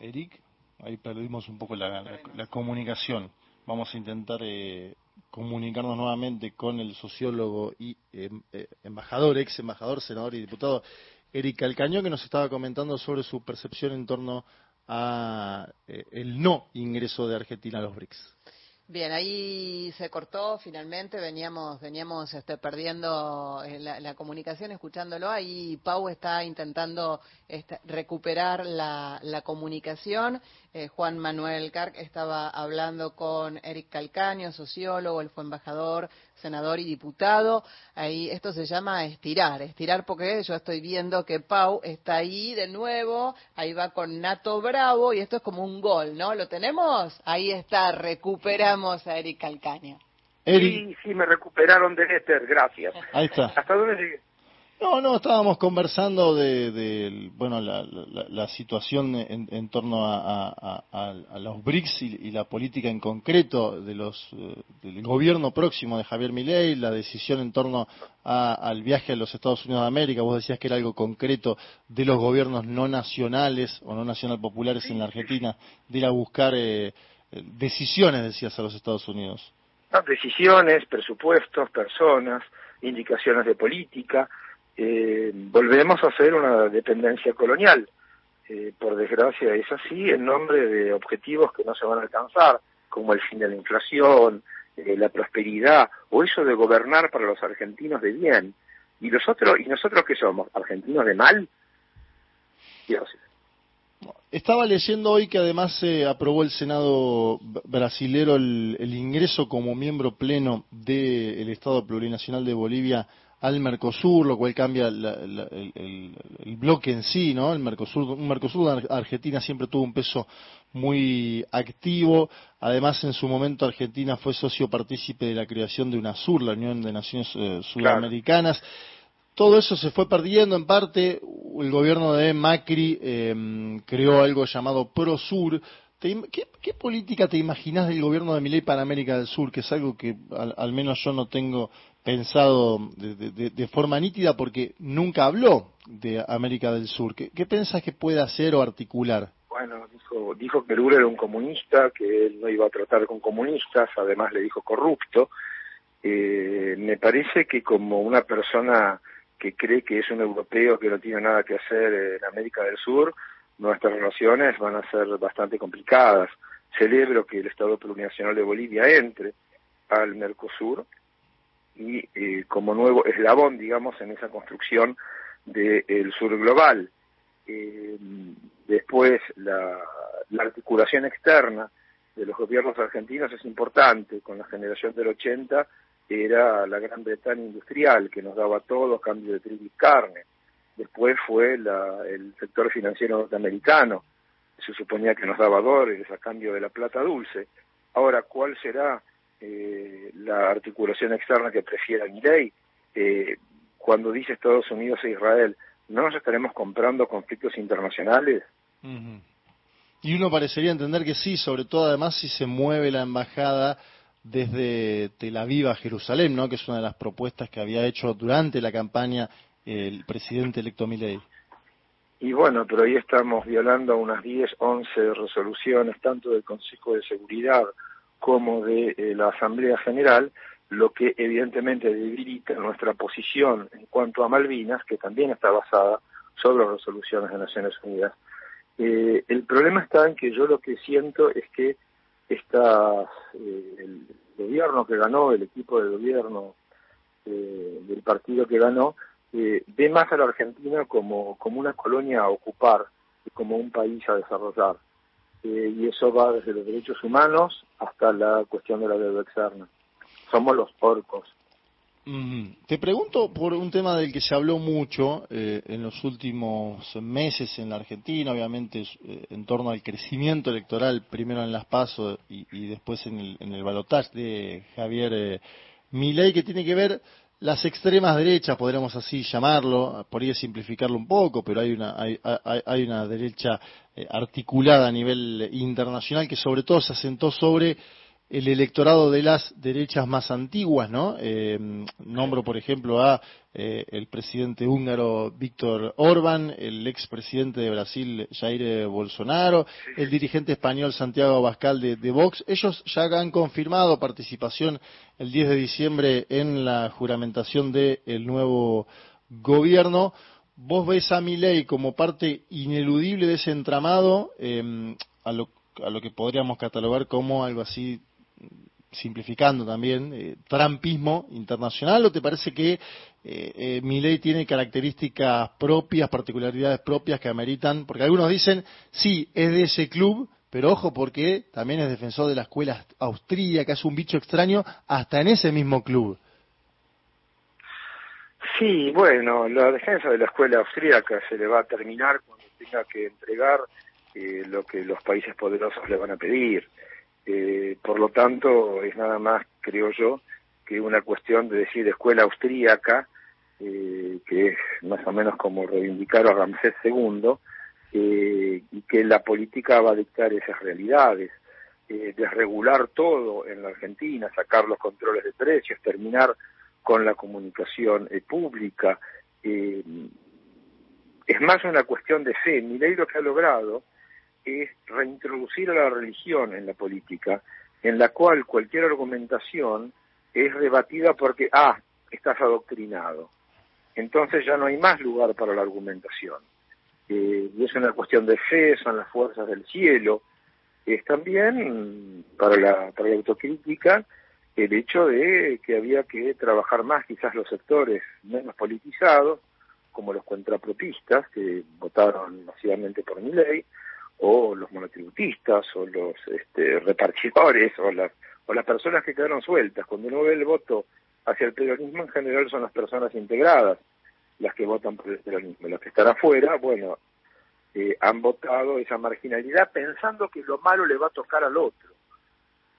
Eric, ahí perdimos un poco la, comunicación. Vamos a intentar eh, comunicarnos nuevamente con el sociólogo y eh, eh, embajador, ex embajador, senador y diputado Eric Calcaño, que nos estaba comentando sobre su percepción en torno a eh, el no ingreso de Argentina a los BRICS. Bien, ahí se cortó finalmente, veníamos veníamos este, perdiendo eh, la, comunicación escuchándolo, ahí Pau está intentando este, recuperar la comunicación, Eh, Juan Manuel Carc estaba hablando con Eric Calcaño, sociólogo, él fue embajador, senador y diputado, ahí esto se llama estirar, estirar porque yo estoy viendo que Pau está ahí de nuevo, ahí va con Nato Bravo y esto es como un gol, ¿no? ¿Lo tenemos? Ahí está, recuperamos a Eric Calcaño. Eric, Sí, sí, me recuperaron del éter, gracias. ahí está. ¿Hasta dónde llegué? No, no, estábamos conversando de, de, bueno, la, la- la situación en, torno a, los BRICS y, la política en concreto de los, eh, del gobierno próximo de Javier Milei, la decisión en torno al viaje a los Estados Unidos de América. Vos decías que era algo concreto de los gobiernos no nacionales o no nacional populares en la Argentina, de ir a buscar eh, decisiones, decías, a los Estados Unidos. Decisiones, presupuestos, personas, indicaciones de política. Eh, volvemos a hacer una dependencia colonial. Eh, por desgracia es así, en nombre de objetivos que no se van a alcanzar, como el fin de la inflación, eh, la prosperidad, o eso de gobernar para los argentinos de bien. ¿Y nosotros, ¿y nosotros qué somos? ¿Argentinos de mal? Estaba leyendo hoy que además se aprobó el Senado brasilero el, el ingreso como miembro pleno del Estado Plurinacional de Bolivia al Mercosur, lo cual cambia la- la- el, el- el bloque en sí, ¿no? El Mercosur, un Mercosur de Ar- Argentina siempre tuvo un peso muy activo. Además, en su momento Argentina fue socio partícipe de la creación de UNASUR, la Unión de Naciones eh, Sudamericanas. Todo eso se fue perdiendo en parte. El gobierno de Macri eh, creó algo llamado ProSur. ¿Te im- ¿Qué, qué política te imaginas del gobierno de Milei para América del Sur? Que es algo que al, al menos yo no tengo pensado de forma nítida porque nunca habló de América del Sur. ¿Qué, qué pensás que puede hacer o articular? Bueno, dijo, dijo que Lula era un comunista, que él no iba a tratar con comunistas, además le dijo corrupto. Eh, me parece que como una persona que cree que es un europeo que no tiene nada que hacer en América del Sur, nuestras relaciones van a ser bastante complicadas. Celebro que el Estado Plurinacional de Bolivia entre al Mercosur y eh, como nuevo eslabón, digamos, en esa construcción del sur global. Eh, después, la, la articulación externa de los gobiernos argentinos es importante. Con la generación del 80 era la Gran Bretaña industrial, que nos daba todo cambio de trigo y carne. Después fue la, el sector financiero norteamericano, se suponía que nos daba dólares a cambio de la plata dulce. Ahora, ¿cuál será eh, la articulación externa que prefiera Milei? Eh, cuando dice Estados Unidos e Israel, ¿no nos estaremos comprando conflictos internacionales? Y uno parecería entender que sí, sobre todo además si se mueve la embajada desde Tel Aviv a Jerusalén, ¿no? Que es una de las propuestas que había hecho durante la campaña el presidente electo Milei. Y bueno, pero ahí estamos violando unas 10, 11 resoluciones, tanto del Consejo de Seguridad como de eh, la Asamblea General, lo que evidentemente debilita nuestra posición en cuanto a Malvinas, que también está basada sobre resoluciones de Naciones Unidas. Eh, el problema está en que yo lo que siento es que esta, eh, el gobierno que ganó, el equipo de gobierno eh, del partido que ganó, eh, ve más a la Argentina como, como una colonia a ocupar y como un país a desarrollar. Eh, y eso va desde los derechos humanos hasta la cuestión de la deuda externa. Somos los porcos. Mm, Te pregunto por un tema del que se habló mucho eh, en los últimos meses en la Argentina, obviamente eh, en torno al crecimiento electoral, primero en las PASO y, después en el, en el balotaje de Javier eh, Milei, que tiene que ver las extremas derechas, podríamos así llamarlo, podría simplificarlo un poco, pero hay una, hay, hay, hay una derecha eh, articulada a nivel internacional que sobre todo se asentó sobre el electorado de las derechas más antiguas, ¿no? Eh, nombro, por ejemplo, a eh, el presidente húngaro Víctor Orbán, el expresidente de Brasil Jair Bolsonaro, el dirigente español Santiago Abascal de, de Vox. Ellos ya han confirmado participación el 10 de diciembre en la juramentación del nuevo gobierno. ¿Vos ves a Milei como parte ineludible de ese entramado, eh, a, lo, a lo que podríamos catalogar como algo así simplificando también, eh, trampismo internacional o te parece que eh, eh, tiene características propias, particularidades propias que ameritan? Porque algunos dicen, sí, es de ese club, pero ojo porque también es defensor de la escuela austríaca, es un bicho extraño hasta en ese mismo club. Sí, bueno, la defensa de la escuela austríaca se le va a terminar cuando tenga que entregar eh, lo que los países poderosos le van a pedir. Eh, por lo tanto, es nada más, creo yo, que una cuestión de decir escuela austríaca, eh, que es más o menos como reivindicar a Ramsés II, eh, y que la política va a dictar esas realidades, eh, desregular todo en la Argentina, sacar los controles de precios, terminar con la comunicación pública. Es más una cuestión de fe. Mi ley lo que ha logrado es reintroducir a la religión en la política, en la cual cualquier argumentación es rebatida porque, ah, estás adoctrinado. Entonces ya no hay más lugar para la argumentación. Eh, y es una cuestión de fe, son las fuerzas del cielo. Es también para la, para la autocrítica el hecho de que había que trabajar más quizás los sectores menos politizados, como los contrapropistas, que votaron masivamente por mi ley, o los monotributistas, o los este, repartidores, o las, o las personas que quedaron sueltas. Cuando uno ve el voto hacia el peronismo, en general son las personas integradas las que votan por el peronismo. Los que están afuera, bueno, eh, han votado esa marginalidad pensando que lo malo le va a tocar al otro.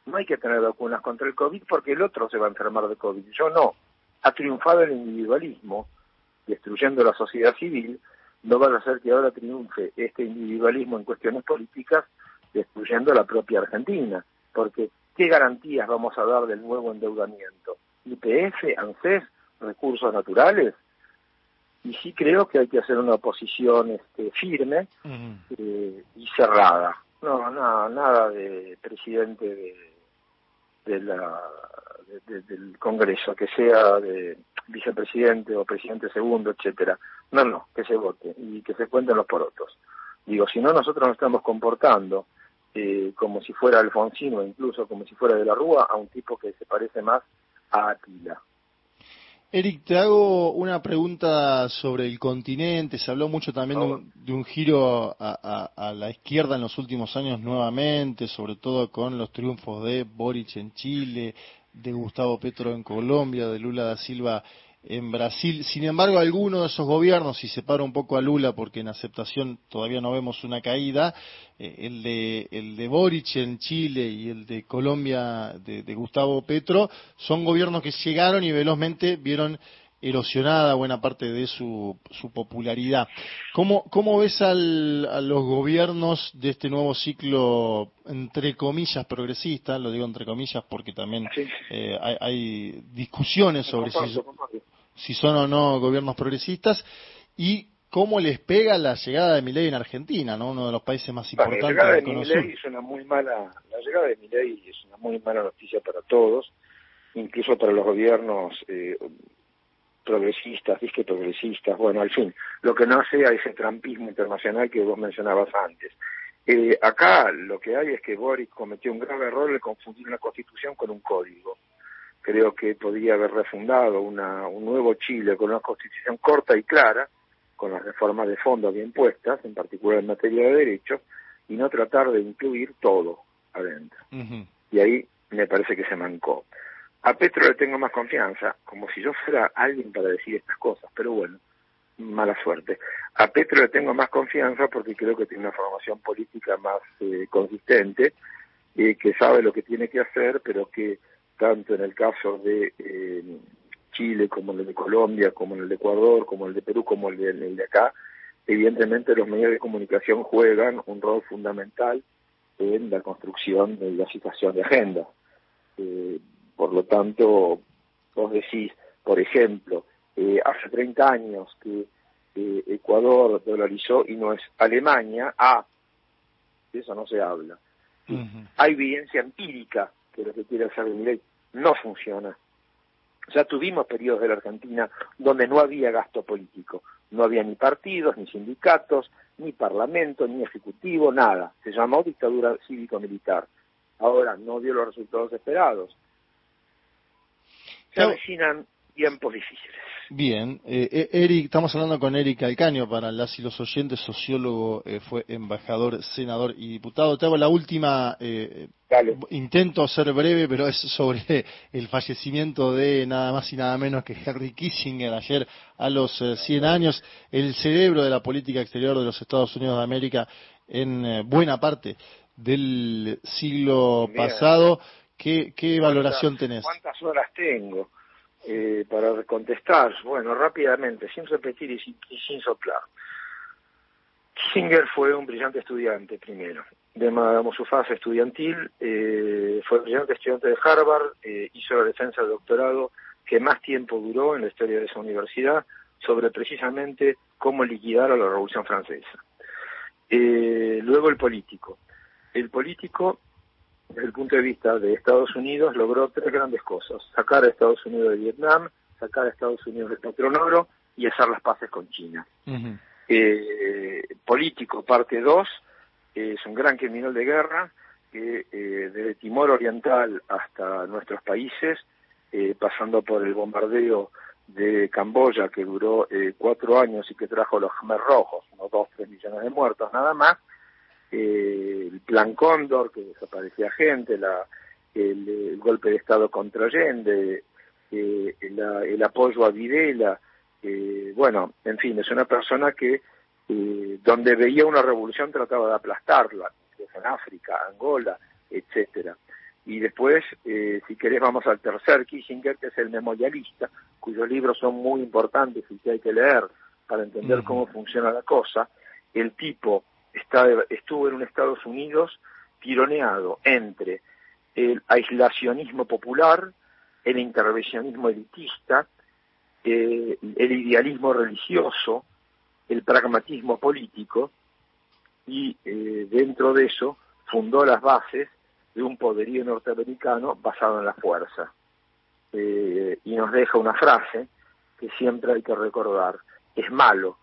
No hay que tener vacunas contra el COVID porque el otro se va a enfermar de COVID. Yo no. Ha triunfado el individualismo, destruyendo la sociedad civil, no va a hacer que ahora triunfe este individualismo en cuestiones políticas, destruyendo la propia Argentina. Porque, ¿qué garantías vamos a dar del nuevo endeudamiento? IPF, ANSES, recursos naturales. Y sí creo que hay que hacer una oposición este, firme eh, y cerrada. No, no, nada de presidente de, de la, de, del Congreso, que sea de vicepresidente o presidente segundo, etcétera. No, no, que se vote y que se cuenten los porotos. Digo, si no, nosotros nos estamos comportando eh, como si fuera Alfonsino, incluso como si fuera de la Rúa, a un tipo que se parece más a Atila. Eric, te hago una pregunta sobre el continente. Se habló mucho también de un, de un giro a, a, a, la izquierda en los últimos años nuevamente, sobre todo con los triunfos de Boric en Chile, de Gustavo Petro en Colombia, de Lula da Silva en Brasil. Sin embargo, algunos de esos gobiernos, y separo un poco a Lula porque en aceptación todavía no vemos una caída, eh, el, de, el de Boric en Chile y el de Colombia de, de, Gustavo Petro, son gobiernos que llegaron y velozmente vieron erosionada buena parte de su, su popularidad. ¿Cómo, cómo ves al, a los gobiernos de este nuevo ciclo, entre comillas, progresista? Lo digo entre comillas porque también sí. eh, hay, hay, discusiones sobre si, si son o no gobiernos progresistas y cómo les pega la llegada de Milei en Argentina, ¿no? uno de los países más importantes la de Milei es una muy mala, la llegada de Milei es una muy mala noticia para todos, incluso para los gobiernos eh, progresistas, disque progresistas, bueno, al fin, lo que no sea ese trampismo internacional que vos mencionabas antes. Eh, acá lo que hay es que Boric cometió un grave error de confundir una constitución con un código. Creo que podría haber refundado una, un nuevo Chile con una constitución corta y clara, con las reformas de fondo bien puestas, en particular en materia de derechos, y no tratar de incluir todo adentro. Y ahí me parece que se mancó. A Petro le tengo más confianza, como si yo fuera alguien para decir estas cosas, pero bueno, mala suerte. A Petro le tengo más confianza porque creo que tiene una formación política más eh, consistente, eh, que sabe lo que tiene que hacer, pero que tanto en el caso de eh, Chile como en el de Colombia, como en el de Ecuador, como en el de Perú, como el de, el de acá, evidentemente los medios de comunicación juegan un rol fundamental en la construcción de la situación de agenda. Eh, por lo tanto, vos decís, por ejemplo, eh, hace 30 años que eh, Ecuador dolarizó y no es Alemania, ah, de eso no se habla. Hay evidencia empírica que lo que quiere hacer Milei no funciona. Ya tuvimos periodos de la Argentina donde no había gasto político, no había ni partidos, ni sindicatos, ni parlamento, ni ejecutivo, nada. Se llamó dictadura cívico-militar. Ahora no dio los resultados esperados. Se avecinan tiempos difíciles. Bien, eh, eh, Eric, estamos hablando con Eric Alcaño para las y los oyentes, sociólogo, eh, fue embajador, senador y diputado. Te hago la última, eh, intento ser breve, pero es sobre el fallecimiento de nada más y nada menos que Henry Kissinger ayer a los 100 años, el cerebro de la política exterior de los Estados Unidos de América en buena parte del siglo pasado. ¿Qué, qué valoración tenés? ¿Cuántas horas tengo? eh, para contestar, bueno, rápidamente, sin repetir y sin, y sin soplar. Kissinger fue un brillante estudiante primero, de su fase estudiantil, eh, fue brillante estudiante de Harvard, eh, hizo la defensa del doctorado que más tiempo duró en la historia de esa universidad sobre precisamente cómo liquidar a la Revolución Francesa. Eh, luego el político. El político desde el punto de vista de Estados Unidos, logró tres grandes cosas. Sacar a Estados Unidos de Vietnam, sacar a Estados Unidos del patrón oro y hacer las paces con China. eh, político, parte 2, es un gran criminal de guerra que eh, desde Timor Oriental hasta nuestros países, eh, pasando por el bombardeo de Camboya que duró eh, cuatro años y que trajo los Khmer rojos, unos dos, tres millones de muertos nada más, eh, el plan Cóndor, que desaparecía gente, la, el, golpe de Estado contra Allende, eh, el apoyo a Videla, eh, bueno, en fin, es una persona que eh, donde veía una revolución trataba de aplastarla, en África, Angola, etcétera. Y después, eh, si querés, vamos al tercer Kissinger, que es el memorialista, cuyos libros son muy importantes y que hay que leer para entender cómo funciona la cosa. El tipo estuvo en un Estados Unidos tironeado entre el aislacionismo popular, el intervencionismo elitista, eh, el idealismo religioso, el pragmatismo político, y eh, dentro de eso fundó las bases de un poderío norteamericano basado en la fuerza. Eh, y nos deja una frase que siempre hay que recordar, es malo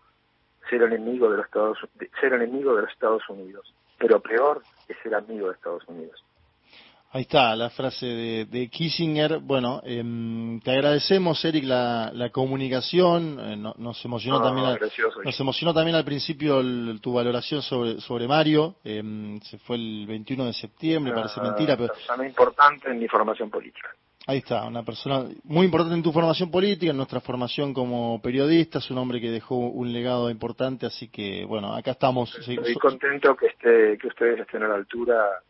ser enemigo de los Estados ser enemigo de los Estados Unidos, pero peor es ser amigo de Estados Unidos. Ahí está la frase de, Kissinger. Bueno, em, te agradecemos, Eric, la, la comunicación. Eh, nos emocionó también, al, nos emocionó también al principio tu valoración sobre sobre Mario. Em, se fue el 21 de septiembre, parece mentira, pero persona importante en mi formación política. Ahí está, una persona muy importante en tu formación política, en nuestra formación como periodistas, un hombre que dejó un legado importante, así que bueno, acá estamos. Estoy contento que esté, que ustedes estén a la altura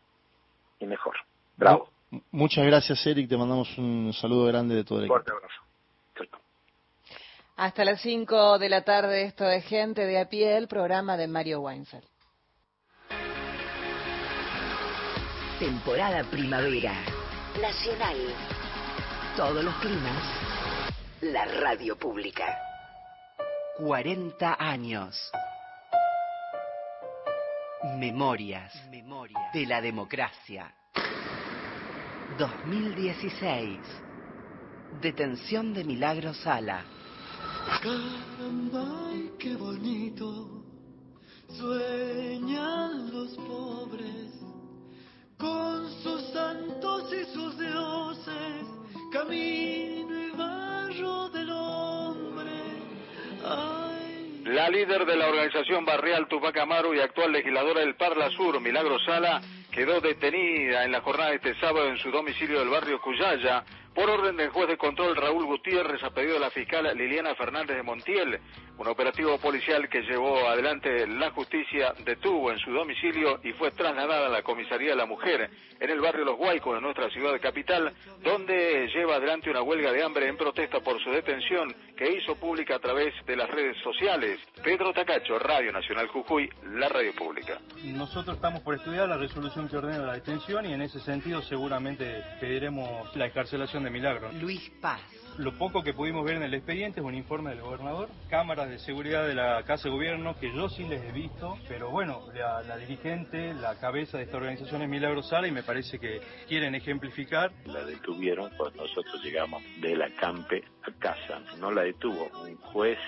y mejor. Bravo. Muchas gracias, Eric. Te mandamos un saludo grande de todo el equipo. Fuerte abrazo. Hasta las 5 de la tarde, esto es Gente de a pie, el programa de Mario Weinfeld. Temporada primavera. Nacional todos los climas, la radio pública. 40 años. Memorias, Memorias de la democracia. 2016. Detención de Milagro Sala. Caramba, ay, qué bonito sueñan los pobres con sus santos y sus dioses, camino y barro del hombre. La líder de la organización barrial Tupac Amaru y actual legisladora del Parla Sur, Milagro Sala, quedó detenida en la jornada de este sábado en su domicilio del barrio Cuyaya por orden del juez de control Raúl Gutiérrez a pedido de la fiscal Liliana Fernández de Montiel. Un operativo policial que llevó adelante la justicia detuvo en su domicilio y fue trasladada a la comisaría de la mujer en el barrio Los Guaicos de nuestra ciudad capital, donde lleva adelante una huelga de hambre en protesta por su detención que hizo pública a través de las redes sociales. Pedro Tacacho, Radio Nacional Jujuy, la radio pública. Nosotros estamos por estudiar la resolución que ordena la detención y en ese sentido seguramente pediremos la excarcelación de Milagro. Luis Paz. Lo poco que pudimos ver en el expediente es un informe del gobernador, cámaras de seguridad de la Casa de Gobierno, que yo sí les he visto, pero bueno, la, la dirigente, la cabeza de esta organización es Milagro Sala y me parece que quieren ejemplificar. La detuvieron cuando nosotros llegamos de la Campe a casa. No la detuvo un juez,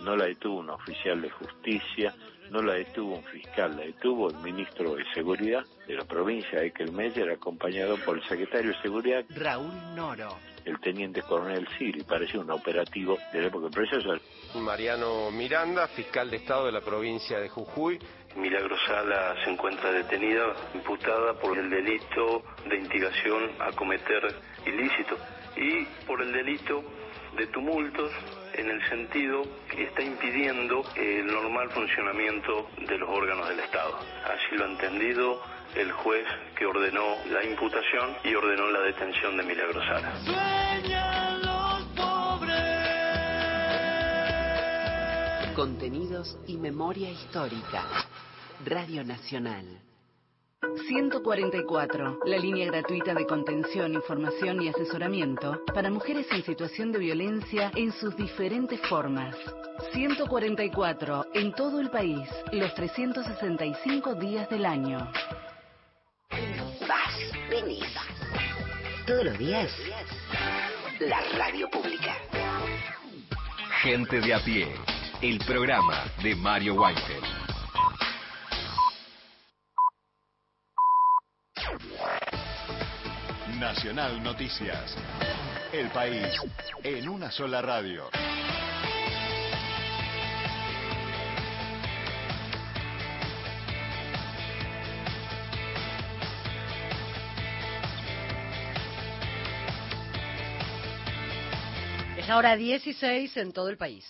no la detuvo un oficial de justicia, no la detuvo un fiscal, la detuvo el ministro de Seguridad de la provincia, Ekel Meyer, acompañado por el secretario de Seguridad, Raúl Noro. El teniente coronel Siri. Parecía un operativo de la época proceso. Mariano Miranda, fiscal de Estado de la provincia de Jujuy. Milagro Sala se encuentra detenida, imputada por el delito de instigación a cometer ilícito y por el delito de tumultos en el sentido que está impidiendo el normal funcionamiento de los órganos del Estado. Así lo ha entendido el juez que ordenó la imputación y ordenó la detención de Milagro Sala. sueñan los pobres. Contenidos y memoria histórica. Radio Nacional. 144, la línea gratuita de contención, información y asesoramiento para mujeres en situación de violencia en sus diferentes formas. 144, en todo el país, los 365 días del año. Todos los días. La radio pública. Gente de a pie. El programa de Mario Weinfeld. Nacional Noticias. El país en una sola radio. Ahora 16 en todo el país.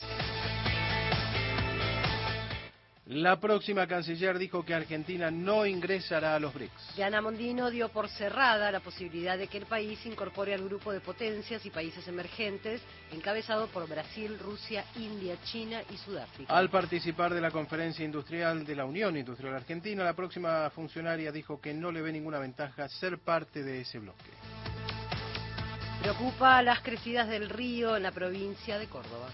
La próxima canciller dijo que Argentina no ingresará a los BRICS. Diana Mondino dio por cerrada la posibilidad de que el país incorpore al grupo de potencias y países emergentes encabezado por Brasil, Rusia, India, China y Sudáfrica. Al participar de la conferencia industrial de la Unión Industrial Argentina, la próxima funcionaria dijo que no le ve ninguna ventaja ser parte de ese bloque. Preocupa las crecidas del río en la provincia de Córdoba.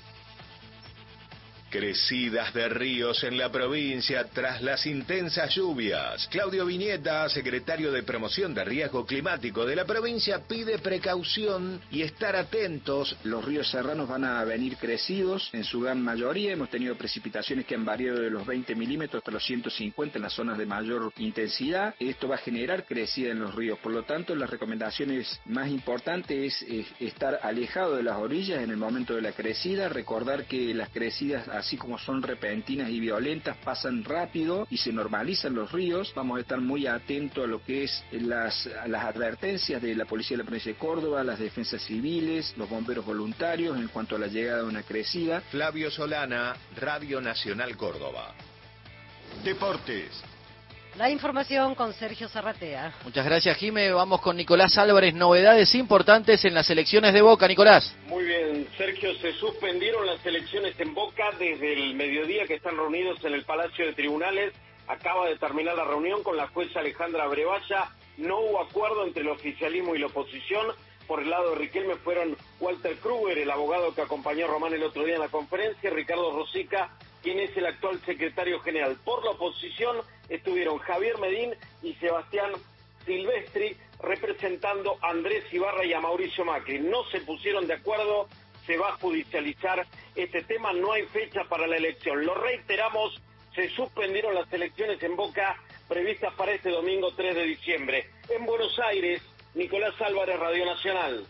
Crecidas de ríos en la provincia tras las intensas lluvias. Claudio Viñeta, secretario de Promoción de Riesgo Climático de la provincia, pide precaución y estar atentos. Los ríos serranos van a venir crecidos en su gran mayoría. Hemos tenido precipitaciones que han variado de los 20 milímetros hasta los 150 en las zonas de mayor intensidad. Esto va a generar crecida en los ríos. Por lo tanto, las recomendaciones más importantes es, estar alejado de las orillas en el momento de la crecida. Recordar que las crecidas así como son repentinas y violentas, pasan rápido y se normalizan los ríos. Vamos a estar muy atentos a lo que es las, a las advertencias de la Policía de la Provincia de Córdoba, las defensas civiles, los bomberos voluntarios en cuanto a la llegada de una crecida. Flavio Solana, Radio Nacional Córdoba. Deportes. La información con Sergio Zarratea. Muchas gracias, Jime. Vamos con Nicolás Álvarez. Novedades importantes en las elecciones de Boca, Nicolás. Muy bien, Sergio, se suspendieron las elecciones en Boca desde el mediodía que están reunidos en el Palacio de Tribunales. Acaba de terminar la reunión con la jueza Alejandra Brevalla. No hubo acuerdo entre el oficialismo y la oposición. Por el lado de Riquelme fueron Walter Kruger, el abogado que acompañó a Román el otro día en la conferencia, y Ricardo Rosica, quien es el actual secretario general. Por la oposición estuvieron Javier Medín y Sebastián Silvestri representando a Andrés Ibarra y a Mauricio Macri. No se pusieron de acuerdo se va a judicializar este tema, no hay fecha para la elección. Lo reiteramos, se suspendieron las elecciones en Boca previstas para este domingo 3 de diciembre. En Buenos Aires, Nicolás Álvarez, Radio Nacional.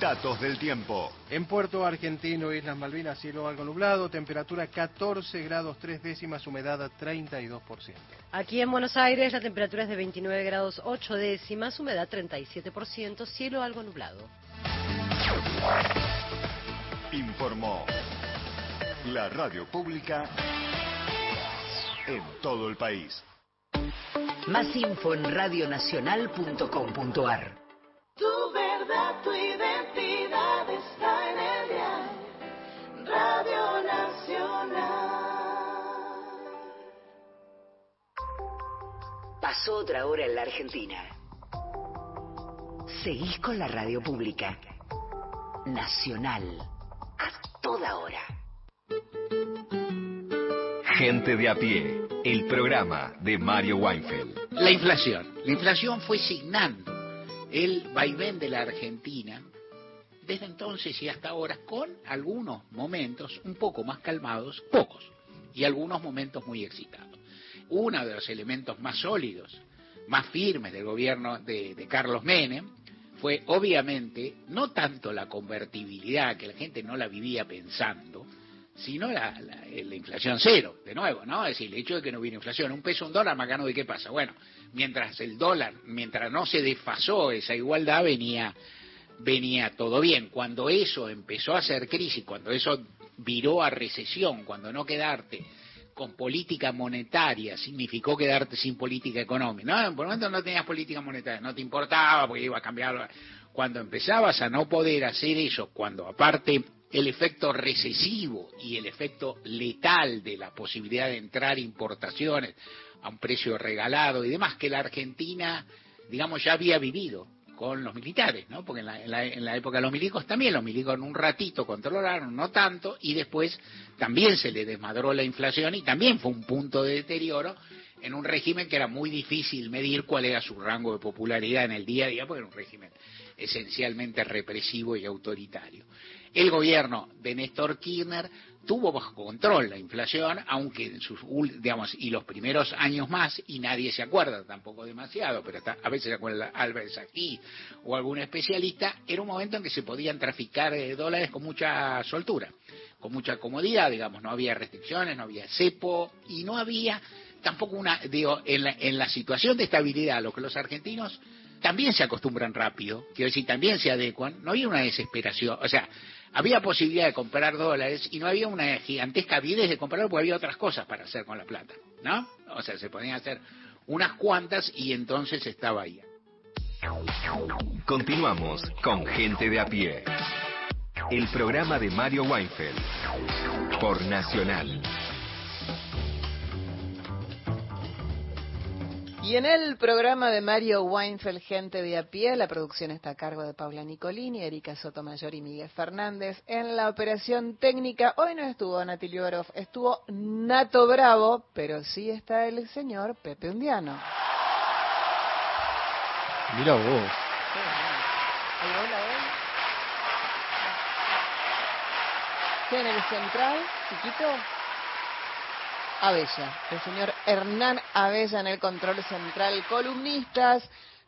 Datos del tiempo. En Puerto Argentino, Islas Malvinas, cielo algo nublado, temperatura 14 grados 3 décimas, humedad 32%. Aquí en Buenos Aires la temperatura es de 29 grados 8 décimas, humedad 37%, cielo algo nublado. Informó la radio pública en todo el país. Más info en radionacional.com.ar. Tu verdad, tu identidad está en el dial. Radio Nacional. Pasó otra hora en la Argentina. Seguís con la radio pública. Nacional. A toda hora. Gente de a pie, el programa de Mario Weinfeld. La inflación. La inflación fue signando el vaivén de la Argentina desde entonces y hasta ahora con algunos momentos un poco más calmados, pocos, y algunos momentos muy excitados. Uno de los elementos más sólidos, más firmes del gobierno de, de Carlos Menem fue obviamente no tanto la convertibilidad, que la gente no la vivía pensando, sino la, la, la inflación cero, de nuevo, ¿no? Es decir, el hecho de que no hubiera inflación, un peso, un dólar, gano de qué pasa. Bueno, mientras el dólar, mientras no se desfasó esa igualdad, venía, venía todo bien. Cuando eso empezó a ser crisis, cuando eso viró a recesión, cuando no quedarte con política monetaria significó quedarte sin política económica. No, por lo no tenías política monetaria, no te importaba porque iba a cambiar. Cuando empezabas a no poder hacer eso, cuando aparte el efecto recesivo y el efecto letal de la posibilidad de entrar importaciones a un precio regalado y demás, que la Argentina, digamos, ya había vivido con los militares, ¿no? Porque en la, en la, época de los milicos también, los milicos en un ratito controlaron, no tanto, y después también se le desmadró la inflación y también fue un punto de deterioro en un régimen que era muy difícil medir cuál era su rango de popularidad en el día a día, porque era un régimen esencialmente represivo y autoritario. El gobierno de Néstor Kirchner tuvo bajo control la inflación, aunque en sus, digamos, y los primeros años más, y nadie se acuerda tampoco demasiado, pero hasta, a veces se acuerda Álvarez aquí o algún especialista, era un momento en que se podían traficar eh, dólares con mucha soltura, con mucha comodidad, digamos, no había restricciones, no había cepo, y no había tampoco una, digo, en la, en la situación de estabilidad, lo que los argentinos también se acostumbran rápido, quiero decir, también se adecuan, no había una desesperación, o sea, había posibilidad de comprar dólares y no había una gigantesca avidez de comprarlo porque había otras cosas para hacer con la plata, ¿no? O sea, se podían hacer unas cuantas y entonces estaba ahí. Continuamos con Gente de a pie. El programa de Mario Weinfeld por Nacional. Y en el programa de Mario Weinfeld, Gente de a pie, la producción está a cargo de Paula Nicolini, Erika Sotomayor y Miguel Fernández. En la operación técnica, hoy no estuvo Nati Liorov, estuvo Nato Bravo, pero sí está el señor Pepe Undiano. Mira vos. ¿Qué en el central, chiquito? Abella, el señor Hernán Abella en el control central, columnistas,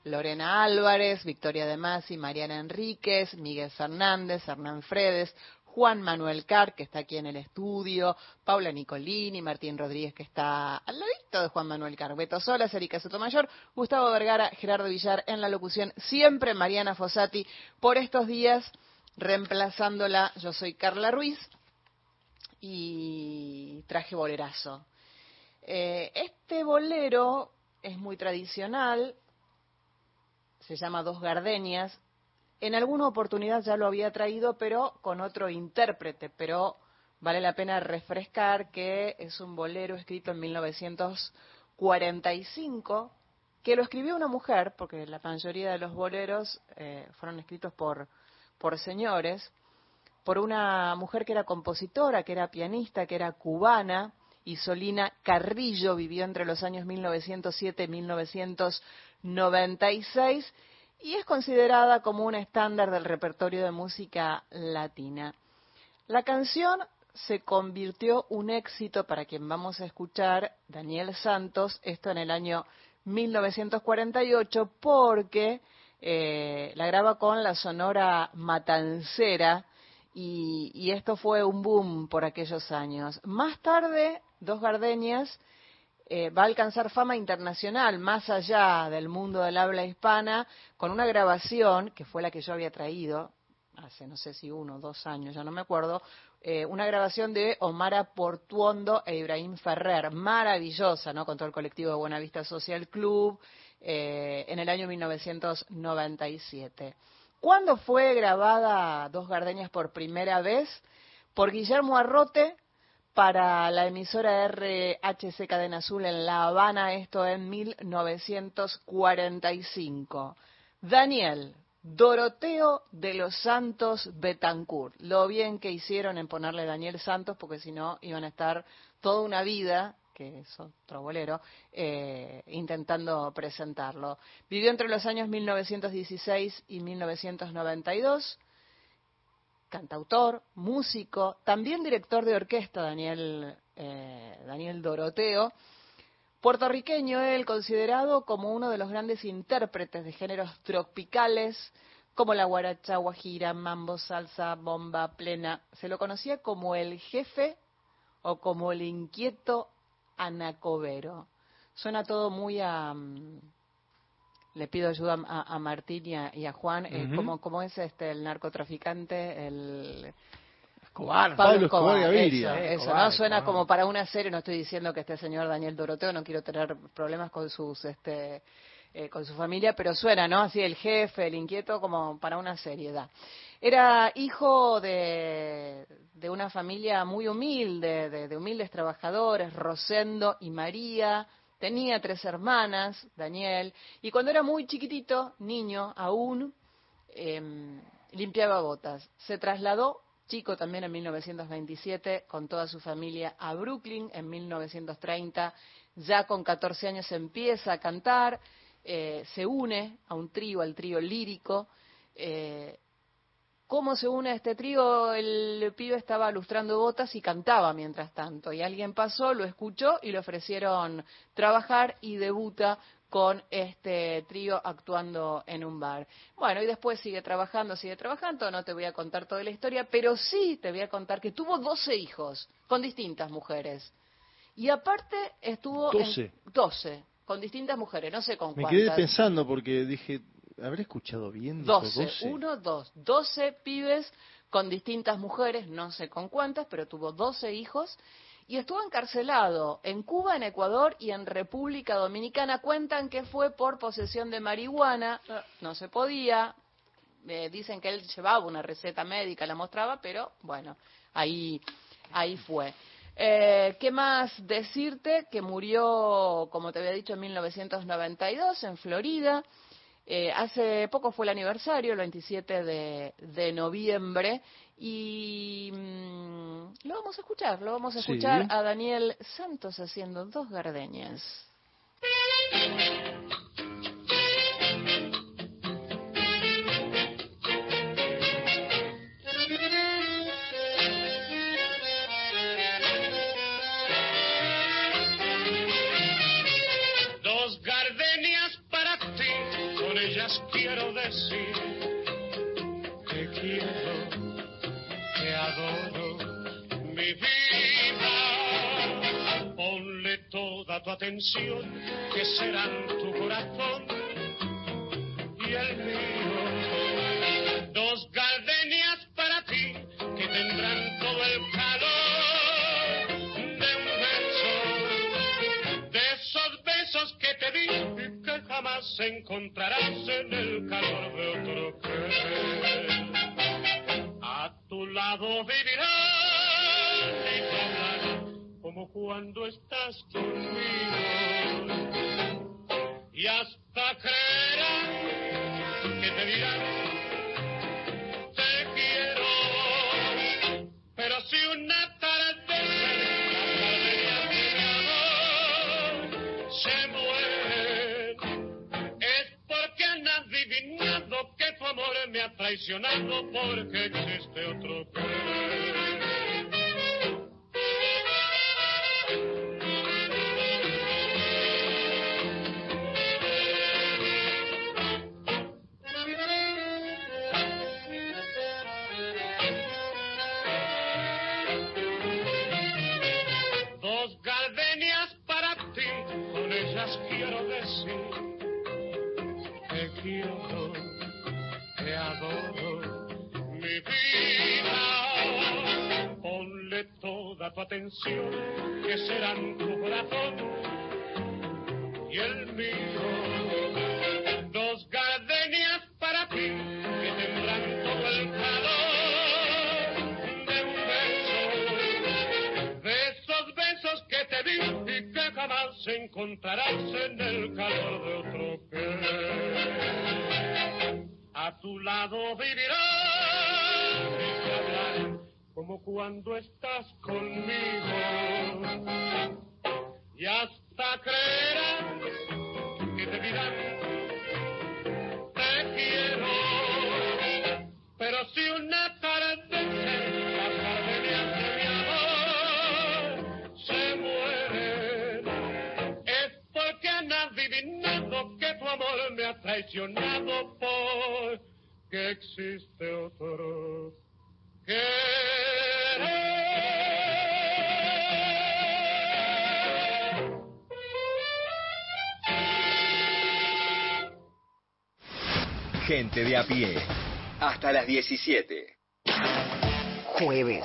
Lorena Álvarez, Victoria De Masi, Mariana Enríquez, Miguel Fernández, Hernán Fredes, Juan Manuel Carr, que está aquí en el estudio, Paula Nicolini, Martín Rodríguez, que está al ladito de Juan Manuel Carr, Beto Solas, Erika Sotomayor, Gustavo Vergara, Gerardo Villar en la locución, siempre Mariana Fossati, por estos días, reemplazándola, yo soy Carla Ruiz, y traje bolerazo. Eh, este bolero es muy tradicional, se llama Dos Gardenias. En alguna oportunidad ya lo había traído, pero con otro intérprete, pero vale la pena refrescar que es un bolero escrito en 1945, que lo escribió una mujer, porque la mayoría de los boleros eh, fueron escritos por, por señores, por una mujer que era compositora, que era pianista, que era cubana, Isolina Carrillo, vivió entre los años 1907 y 1996 y es considerada como un estándar del repertorio de música latina. La canción se convirtió un éxito para quien vamos a escuchar, Daniel Santos, esto en el año 1948, porque eh, la graba con la sonora matancera y, y esto fue un boom por aquellos años. Más tarde, Dos Gardenias eh, va a alcanzar fama internacional más allá del mundo del habla hispana con una grabación que fue la que yo había traído hace no sé si uno o dos años, ya no me acuerdo, eh, una grabación de Omara Portuondo e Ibrahim Ferrer, maravillosa, ¿no? Con todo el colectivo de Buenavista Social Club, eh, en el año 1997. ¿Cuándo fue grabada Dos Gardeñas por primera vez? Por Guillermo Arrote para la emisora RHC Cadena Azul en La Habana, esto en 1945. Daniel, Doroteo de los Santos Betancourt. Lo bien que hicieron en ponerle Daniel Santos, porque si no iban a estar toda una vida, que es otro bolero, eh, intentando presentarlo. Vivió entre los años 1916 y 1992. Cantautor, músico, también director de orquesta, Daniel, eh, Daniel Doroteo. Puertorriqueño, él considerado como uno de los grandes intérpretes de géneros tropicales, como la guaracha, guajira, mambo, salsa, bomba, plena. Se lo conocía como el jefe o como el inquieto anacobero. Suena todo muy a... Mm, le pido ayuda a, Martín y a, Juan. Eh, ¿cómo, es este el narcotraficante? El Escobar, Pablo, Escobar, Gaviria. Eso, ¿no? Suena como para una serie, no estoy diciendo que este señor Daniel Doroteo, no quiero tener problemas con sus, este, eh, con su familia, pero suena, ¿no? Así el jefe, el inquieto, como para una seriedad. Era hijo de, de una familia muy humilde, de, de humildes trabajadores, Rosendo y María, tenía tres hermanas, Daniel, y cuando era muy chiquitito, niño aún, eh, limpiaba botas. Se trasladó chico también en 1927 con toda su familia a Brooklyn en 1930. Ya con 14 años empieza a cantar, eh, se une a un trío, al trío lírico. Eh, ¿Cómo se une a este trío? El pibe estaba lustrando botas y cantaba mientras tanto. Y alguien pasó, lo escuchó y le ofrecieron trabajar y debuta con este trío actuando en un bar. Bueno, y después sigue trabajando, sigue trabajando, no te voy a contar toda la historia, pero sí te voy a contar que tuvo 12 hijos con distintas mujeres. Y aparte estuvo 12. en 12 con distintas mujeres, no sé con Me cuántas. quedé pensando porque dije, ¿habré escuchado bien? Dijo 12, 12. uno, dos, 12 pibes con distintas mujeres, no sé con cuántas, pero tuvo 12 hijos y estuvo encarcelado en Cuba, en Ecuador y en República Dominicana. Cuentan que fue por posesión de marihuana, no se podía. Eh, dicen que él llevaba una receta médica, la mostraba, pero bueno, ahí, ahí fue. Eh, ¿Qué más decirte? Que murió, como te había dicho, en 1992 en Florida. Eh, hace poco fue el aniversario, el 27 de, de noviembre, y mm, lo vamos a escuchar, lo vamos a Sí. escuchar a Daniel Santos haciendo dos gardeñas. Que quiero, que adoro mi vida. Ponle toda tu atención, que serán tu corazón y el mío. Dos gardenias para ti, que tendrán todo el que te di que jamás encontrarás en el calor de otro querer. A tu lado vivirás y como cuando estás conmigo y hasta creerás que te dirán te quiero pero si una tu amor me ha traicionado porque existe otro tu atención, que serán tu corazón y el mío. Dos gardenias para ti, que tendrán todo el calor de un beso. De esos besos que te di y que jamás encontrarás en el calor de otro que a tu lado vivirás como cuando estás conmigo. Y hasta creerás que te dirán te quiero pero si una tarde las gardenias de mi amor se mueren es porque han adivinado que tu amor me ha traicionado por que existe otro Gente de a pie. Hasta las 17. Jueves.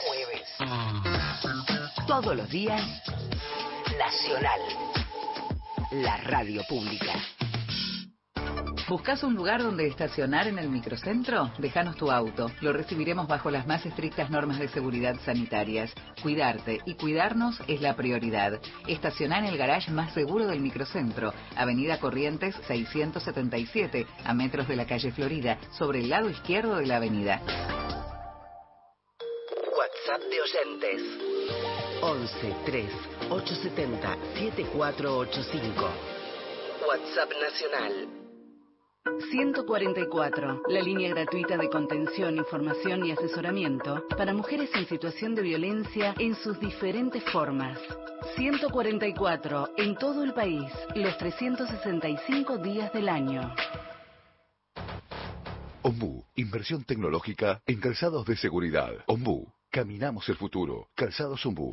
Todos los días, Nacional. La radio pública. ¿Buscas un lugar donde estacionar en el microcentro? Déjanos tu auto. Lo recibiremos bajo las más estrictas normas de seguridad sanitarias. Cuidarte y cuidarnos es la prioridad. Estaciona en el garage más seguro del microcentro, Avenida Corrientes 677, a metros de la calle Florida, sobre el lado izquierdo de la avenida. WhatsApp de oyentes. 11 3 870 7485. WhatsApp nacional 144, la línea gratuita de contención, información y asesoramiento para mujeres en situación de violencia en sus diferentes formas. 144, en todo el país, los 365 días del año. Ombu, inversión tecnológica en calzados de seguridad. Ombu, caminamos el futuro. Calzados Ombu,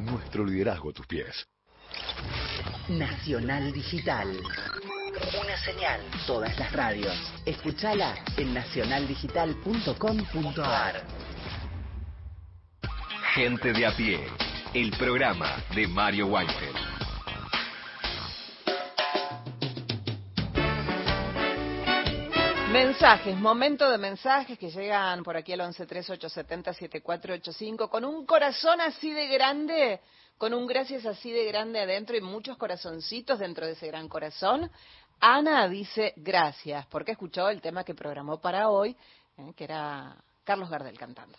nuestro liderazgo a tus pies. Nacional Digital. Una señal, todas las radios. Escúchala en nacionaldigital.com.ar. Gente de a pie. El programa de Mario Weinfeld. Mensajes, momento de mensajes que llegan por aquí al 1138707485 con un corazón así de grande, con un gracias así de grande adentro y muchos corazoncitos dentro de ese gran corazón. Ana dice gracias porque escuchó el tema que programó para hoy, eh, que era Carlos Gardel cantando.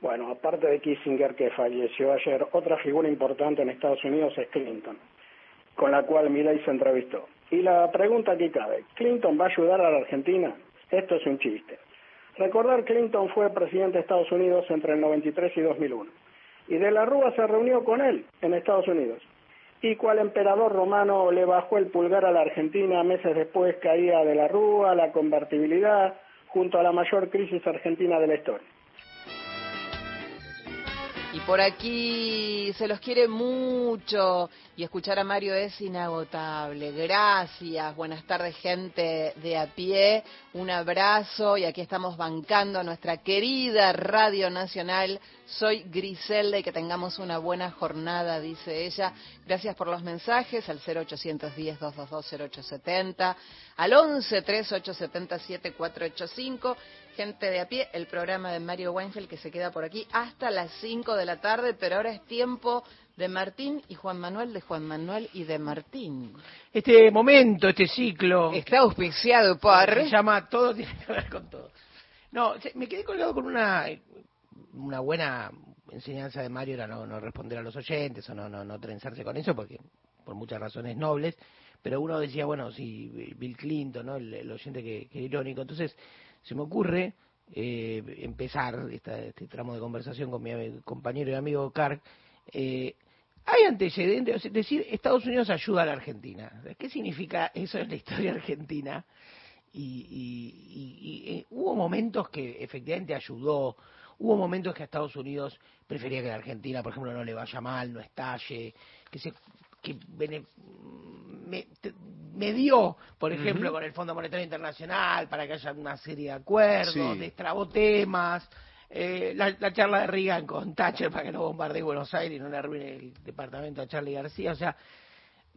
Bueno, aparte de Kissinger que falleció ayer, otra figura importante en Estados Unidos es Clinton, con la cual Milley se entrevistó. Y la pregunta aquí cabe, ¿Clinton va a ayudar a la Argentina? Esto es un chiste. Recordar Clinton fue presidente de Estados Unidos entre el 93 y 2001. Y de la Rúa se reunió con él en Estados Unidos. Y cual emperador romano le bajó el pulgar a la Argentina, meses después caía de la Rúa, la convertibilidad, junto a la mayor crisis argentina de la historia. Y por aquí se los quiere mucho y escuchar a Mario es inagotable. Gracias, buenas tardes gente de a pie, un abrazo y aquí estamos bancando a nuestra querida Radio Nacional. Soy Griselda y que tengamos una buena jornada, dice ella. Gracias por los mensajes al 0810-222-0870, al 11-3870-7485 gente de a pie, el programa de Mario Weinfeld que se queda por aquí hasta las 5 de la tarde, pero ahora es tiempo de Martín y Juan Manuel, de Juan Manuel y de Martín. Este momento, este ciclo. Está auspiciado por... Se llama Todo tiene que ver con todo. No, me quedé colgado con una, una buena enseñanza de Mario, era no, no responder a los oyentes o no, no, no trenzarse con eso, porque por muchas razones nobles, pero uno decía, bueno, si Bill Clinton, ¿no? el, el oyente que, que irónico, entonces se me ocurre eh, empezar esta, este tramo de conversación con mi compañero y amigo Carr. Eh, hay antecedentes, es decir, Estados Unidos ayuda a la Argentina. ¿Qué significa eso en la historia argentina? Y, y, eh, hubo momentos que efectivamente ayudó, Hubo momentos que a Estados Unidos prefería que la Argentina, por ejemplo, no le vaya mal, no estalle, que se que medió, por ejemplo, con el Fondo Monetario Internacional para que haya una serie de acuerdos, Sí. destrabó temas. eh, la, la charla de Reagan con Thatcher para que no bombardee Buenos Aires y no le arruine el departamento a Charlie García. O sea,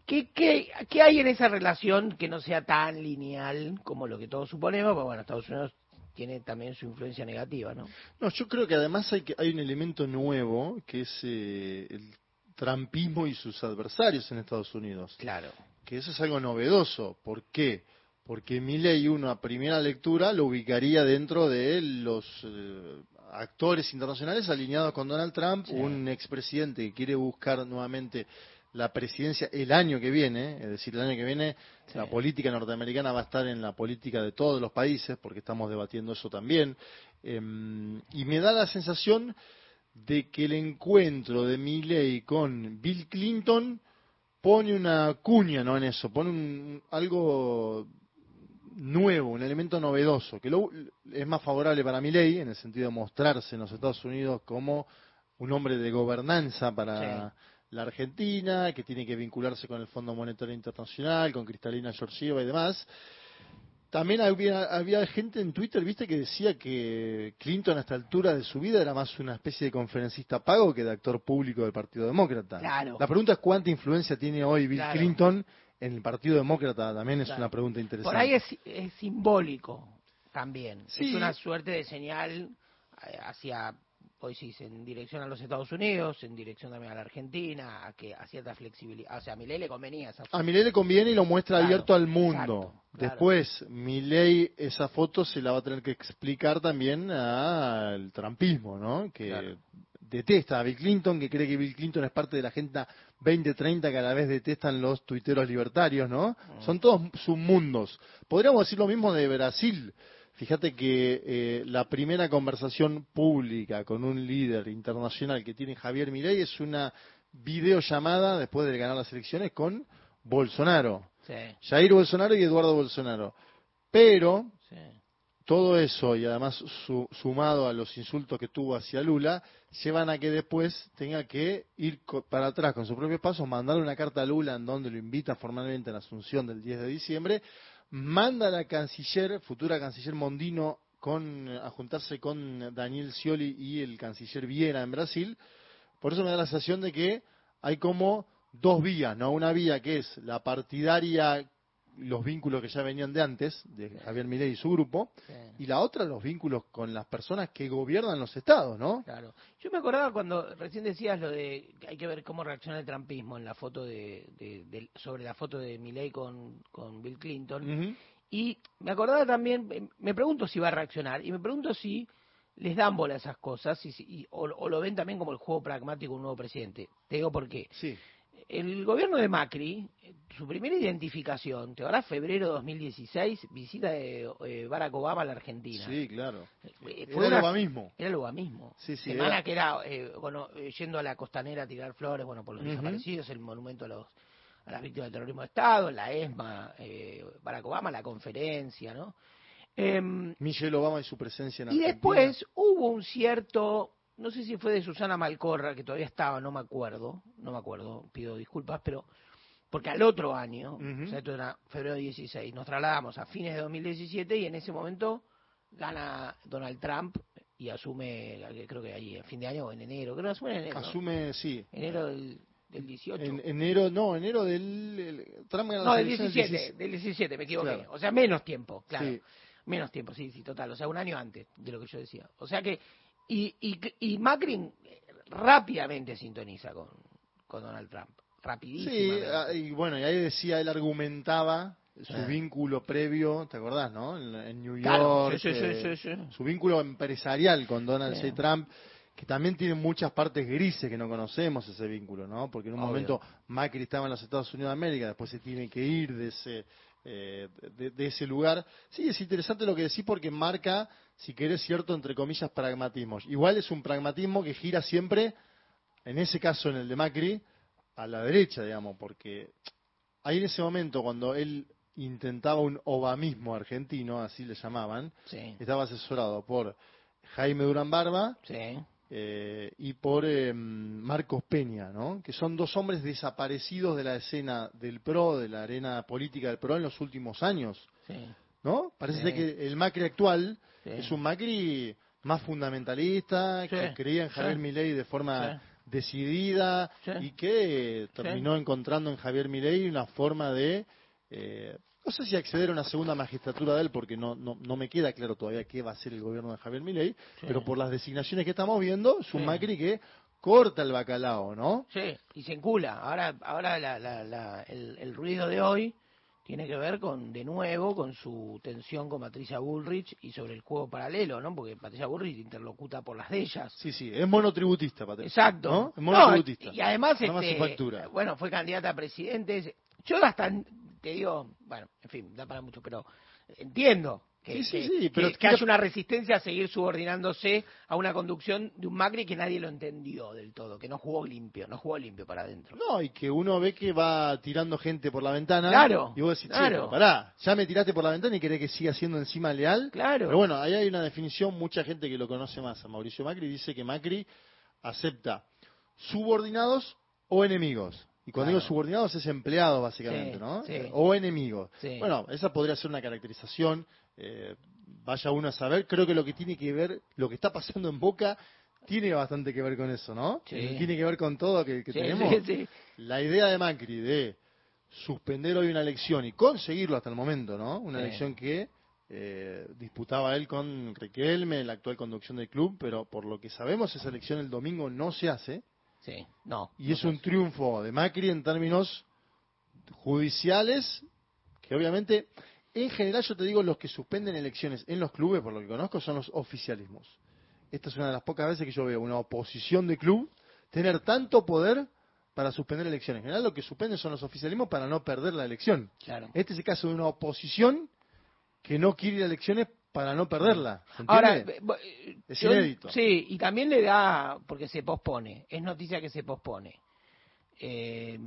¿qué, qué, qué hay en esa relación que no sea tan lineal como lo que todos suponemos? Pero bueno, Estados Unidos tiene también su influencia negativa, ¿no? No, yo creo que además hay, que, hay un elemento nuevo que es eh, el trampismo y sus adversarios en Estados Unidos. Claro. Que eso es algo novedoso. ¿Por qué? Porque Milley, uno a primera lectura, lo ubicaría dentro de los eh, actores internacionales alineados con Donald Trump, un expresidente que quiere buscar nuevamente la presidencia el año que viene, es decir, el año que viene la política norteamericana va a estar en la política de todos los países, porque estamos debatiendo eso también, Em, y me da la sensación de que el encuentro de Milley con Bill Clinton pone una cuña no en eso, pone un- algo nuevo, un elemento novedoso, que lo- es más favorable para Milley en el sentido de mostrarse en los Estados Unidos como un hombre de gobernanza para la Argentina, que tiene que vincularse con el Fondo Monetario Internacional, con Cristalina Georgieva y demás. También había, había gente en Twitter, viste, que decía que Clinton a esta altura de su vida era más una especie de conferencista pago que de actor público del Partido Demócrata. Claro. La pregunta es cuánta influencia tiene hoy Bill Claro. Clinton en el Partido Demócrata, también es Claro. una pregunta interesante. Por ahí es, es simbólico también. Sí. Es una suerte de señal eh, hacia, hoy sí, en dirección a los Estados Unidos, en dirección también a la Argentina, a que a cierta flexibilidad. O sea, a Milei le convenía esa A Milei le conviene y lo muestra Claro, abierto al mundo. exacto, claro. Después, Milei esa foto se la va a tener que explicar también al trampismo, ¿no? Que detesta a Bill Clinton, que cree que Bill Clinton es parte de la Agenda 2030 que a la vez detestan los tuiteros libertarios, ¿no? Mm. Son todos submundos. Podríamos decir lo mismo de Brasil. Fíjate que eh, la primera conversación pública con un líder internacional que tiene Javier Milei es una videollamada después de ganar las elecciones con Bolsonaro. Sí. Jair Bolsonaro y Eduardo Bolsonaro. Pero todo eso y además su- sumado a los insultos que tuvo hacia Lula, llevan a que después tenga que ir para atrás con sus propios pasos, mandar una carta a Lula en donde lo invita formalmente a la asunción del 10 de diciembre, manda a la canciller, futura canciller Mondino, con, a juntarse con Daniel Scioli y el canciller Viera en Brasil. Por eso me da la sensación de que hay como dos vías, ¿no? Una vía que es la partidaria, los vínculos que ya venían de antes, de Javier Milei y su grupo, y la otra los vínculos con las personas que gobiernan los estados, ¿no? Claro. Yo me acordaba cuando recién decías lo de que hay que ver cómo reacciona el trampismo en la foto de, de- de- sobre la foto de Milley con, con Bill Clinton. Y me acordaba también, eh, me pregunto si va a reaccionar y me pregunto si les dan bola a esas cosas y, y- o, o lo ven también como el juego pragmático de un nuevo presidente. Te digo por qué. Sí. El gobierno de Macri, su primera identificación, te ahora febrero de 2016, visita de eh, Barack Obama a la Argentina. Sí, claro. Eh, Era una- lo mismo. Era lo mismo. Sí, sí, Semana era- que era, eh, bueno, eh, yendo a la costanera a tirar flores, bueno, por los desaparecidos, el monumento a los a las víctimas del terrorismo de Estado, la ESMA, eh, Barack Obama, la conferencia, ¿no? Em, Michelle Obama y su presencia en y Argentina. después hubo un cierto, no sé si fue de Susana Malcorra, que todavía estaba, no me acuerdo, no me acuerdo, pido disculpas, pero porque al otro año, o sea, esto era febrero 16, nos trasladamos a fines de 2017 y en ese momento gana Donald Trump y asume, creo que ahí, a fin de año o en enero, creo que asume en enero. ¿no? Asume, sí. Enero del, del 18. En enero, no, enero del... el- Trump gana No, del elecciones 17, del 17, me equivoqué. Claro. O sea, menos tiempo, claro. Sí. Menos tiempo, sí, sí, total. O sea, un año antes de lo que yo decía. O sea que. Y, y, y Macri rápidamente sintoniza con, con Donald Trump. Rapidísimo. Sí, ah, y bueno, y ahí decía, él argumentaba su Ah. vínculo previo, ¿te acordás, no? En, en New York. Claro, sí, eh, sí, sí. Su vínculo empresarial con Donald. J. Trump, que también tiene muchas partes grises que no conocemos ese vínculo, ¿no? Porque en un Obvio. momento Macri estaba en los Estados Unidos de América, después se tiene que ir de ese, eh, de, de ese lugar. Sí, es interesante lo que decís porque marca, si querés, cierto, entre comillas, pragmatismos. Igual es un pragmatismo que gira siempre, en ese caso, en el de Macri, a la derecha, digamos, porque ahí en ese momento, cuando él intentaba un obamismo argentino, así le llamaban, Sí. estaba asesorado por Jaime Durán Barba Sí. Eh, y por eh, Marcos Peña, ¿no? Que son dos hombres desaparecidos de la escena del PRO, de la arena política del PRO en los últimos años, Sí. ¿no? Parece Sí. que el Macri actual Sí. es un Macri más fundamentalista, que creía en Javier. Milei de forma decidida y que terminó encontrando en Javier Milei una forma de eh, no sé si acceder a una segunda magistratura de él, porque no, no, no me queda claro todavía qué va a ser el gobierno de Javier Milei, pero por las designaciones que estamos viendo, es un Sí. Macri que corta el bacalao, ¿no? Sí, y se encula. Ahora, ahora la- la- la- el, el ruido de hoy tiene que ver con, de nuevo, con su tensión con Patricia Bullrich y sobre el juego paralelo, ¿no? Porque Patricia Bullrich interlocuta por las de ellas. Sí, sí, es monotributista, Patricia. Exacto. ¿no? Es No, monotributista. y además, este, factura. bueno, fue candidata a presidente. Yo hasta, te digo, bueno, en fin, da para mucho, pero entiendo que, Sí, sí, sí, que- pero que haya una resistencia a seguir subordinándose a una conducción de un Macri que nadie lo entendió del todo, que no jugó limpio, no jugó limpio para adentro. No, y que uno ve que va tirando gente por la ventana. Claro, Y vos decís, che, claro. pero pará, ya me tiraste por la ventana y querés que siga siendo encima leal. Claro. Pero bueno, ahí hay una definición, mucha gente que lo conoce más a Mauricio Macri dice que Macri acepta subordinados o enemigos. Y cuando Claro. digo subordinados es empleados, básicamente, Sí, ¿no? sí. Eh, O enemigos. Sí. Bueno, esa podría ser una caracterización. eh, vaya uno a saber. Creo que lo que tiene que ver, lo que está pasando en Boca, tiene bastante que ver con eso, ¿no? Sí. Tiene que ver con todo que, que tenemos. sí, sí. La idea de Macri de suspender hoy una elección y conseguirlo hasta el momento, ¿no? Una elección que eh, disputaba él con Riquelme, la actual conducción del club, pero por lo que sabemos esa elección el domingo no se hace Sí, no. y es un triunfo de Macri en términos judiciales que obviamente en general yo te digo los que suspenden elecciones en los clubes por lo que conozco son los oficialismos esta es una de las pocas veces que yo veo una oposición de club tener tanto poder para suspender elecciones en general lo que suspenden son los oficialismos para no perder la elección Claro. este es el caso de una oposición que no quiere ir a elecciones para no perderla ¿se Ahora, eh, Es yo- inédito. Sí, y también le da, porque se pospone, es noticia que se pospone. Eh,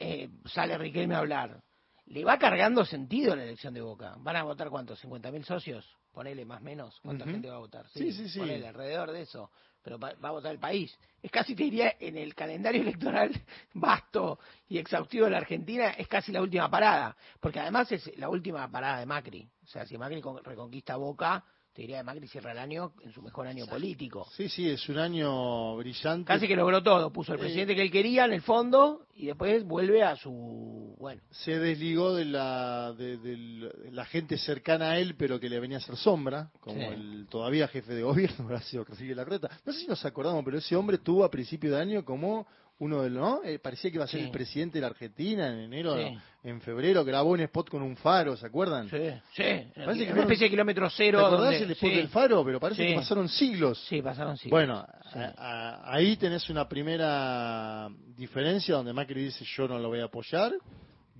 eh, sale Riquelme a hablar. Le va cargando sentido la elección de Boca. ¿Van a votar cuántos? ¿50.000 socios? Ponele más o menos. ¿Cuánta gente va a votar? Sí, sí, sí. Ponele alrededor de eso. Pero va, a votar el país. Es casi, te diría, en el calendario (laughs) electoral vasto y exhaustivo de la Argentina, es casi la última parada. Porque además es la última parada de Macri. O sea, si Macri con- reconquista Boca, te diría que Macri cierra el año en su mejor año político. sí sí es un año brillante Casi que logró todo. Puso el Eh, presidente que él quería en el fondo y después vuelve a su. Bueno, se desligó de la de, del- la gente cercana a él pero que le venía a hacer sombra como Sí. el todavía jefe de gobierno (laughs) Horacio Rodríguez Larreta no sé si nos acordamos pero ese hombre tuvo a principio de año como uno de los no Eh, parecía que iba a ser Sí. el presidente de la Argentina en enero Sí. en febrero grabó un spot con un faro se acuerdan sí, sí. Parece que una especie de kilómetro ¿Te cero. acordás donde- el spot sí. del faro? Pero parece que pasaron siglos. Sí, pasaron siglos. Bueno, Sí. a- a- ahí tenés una primera diferencia donde Macri dice yo no lo voy a apoyar.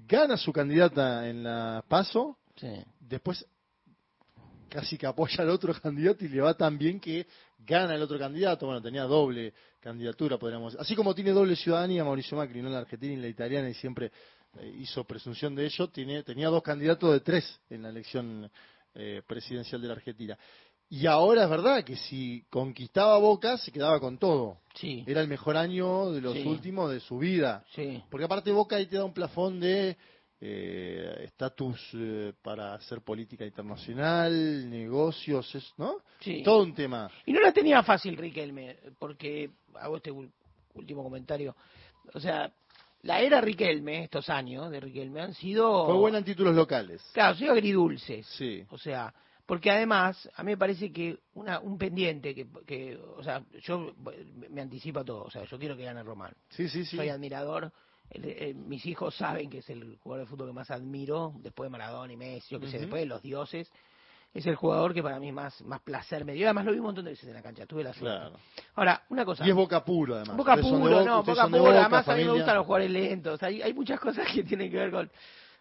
Gana su candidata en la PASO. Sí. Después casi que apoya al otro candidato y le va tan bien que gana el otro candidato. Bueno, tenía doble candidatura, podríamos decir. Así como tiene doble ciudadanía Mauricio Macri, no la argentina y la italiana, y siempre eh, hizo presunción de ello, tiene, tenía dos candidatos de tres en la elección eh, presidencial de la Argentina. Y ahora es verdad que si conquistaba Boca, se quedaba con todo. Sí. Era el mejor año de los Sí. últimos de su vida. Sí. Porque aparte Boca ahí te da un plafón de estatus eh, para hacer política internacional, negocios, es- ¿no? Sí. Todo un tema. Y no la tenía fácil Riquelme, porque hago este último comentario. O sea, la era Riquelme, estos años de Riquelme, han sido. Fue buena en títulos locales. Claro, han sido agridulces. Sí. O sea, porque además, a mí me parece que una, un pendiente que, que, o sea, yo me- me anticipo a todo. O sea, yo quiero que gane Román. Sí, sí, sí. Soy admirador. El- el- mis hijos saben que es el jugador de fútbol que más admiro, después de Maradona y Messi, yo que sé, Ujú. después de los dioses. Es el jugador que para mí más, más placer me dio. Además lo vi un montón de veces en la cancha, tuve la suerte. Claro. Ahora, una cosa. Y es Boca puro, además. Boca puro, Boca, no, Boca puro. Boca, Además, a mí me gustan los jugadores lentos. Hay, hay muchas cosas que tienen que ver con.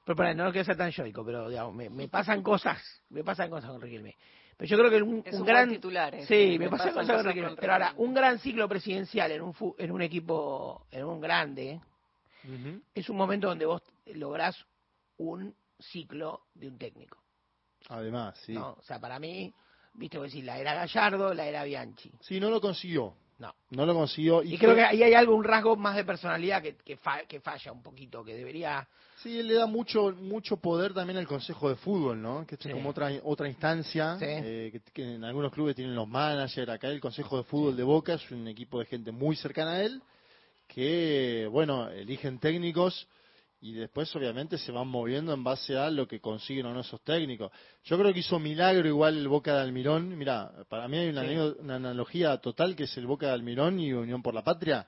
Pero para, no quiero ser tan yoico, pero digamos, me, me pasan cosas. Me pasan cosas con Riquelme. Pero yo creo que un, Es un un gran. buen titular ese, Sí, me, me pasan pasan cosas con Riquelme. Pero ahora, un gran ciclo presidencial en un, fu- en un equipo, en un grande, Es un momento donde vos lográs un ciclo de un técnico. Además, sí. ¿no? O sea, para mí, viste, vos decís, la era Gallardo, la era Bianchi. Sí, no lo consiguió. No. No lo consiguió. Y, creo que ahí hay algo, un rasgo más de personalidad que, que, fa- que falla un poquito, que debería... Sí, él le da mucho mucho poder también al Consejo de Fútbol, ¿no? Que es Sí. como otra otra instancia, Sí. eh, que, que en algunos clubes tienen los managers, acá el Consejo de Fútbol de Boca es un equipo de gente muy cercana a él, que, bueno, eligen técnicos y después obviamente se van moviendo en base a lo que consiguen o no esos técnicos. Yo creo que hizo milagro igual el Boca de Almirón, mira, para mí hay una, Sí. una analogía total que es el Boca de Almirón y Unión por la Patria.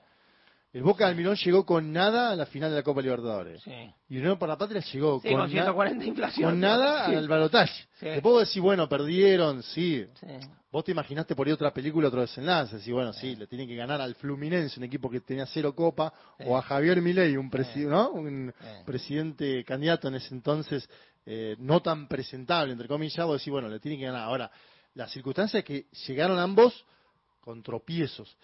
El Boca de Almirón llegó con nada a la final de la Copa Libertadores. Sí. Y Unión por la Patria llegó Sí, con, con 140 na- inflación. con nada al balotaje. Te puedo decir, bueno, perdieron, sí. Vos te imaginaste por ahí otra película, otro desenlace. Y bueno, sí, le tienen que ganar al Fluminense, un equipo que tenía cero copa, o a Javier Milei, un, presi- ¿no? un presidente candidato en ese entonces, eh, no tan presentable, entre comillas. Vos decís, bueno, le tienen que ganar. Ahora, la circunstancia es que llegaron ambos con tropiezos.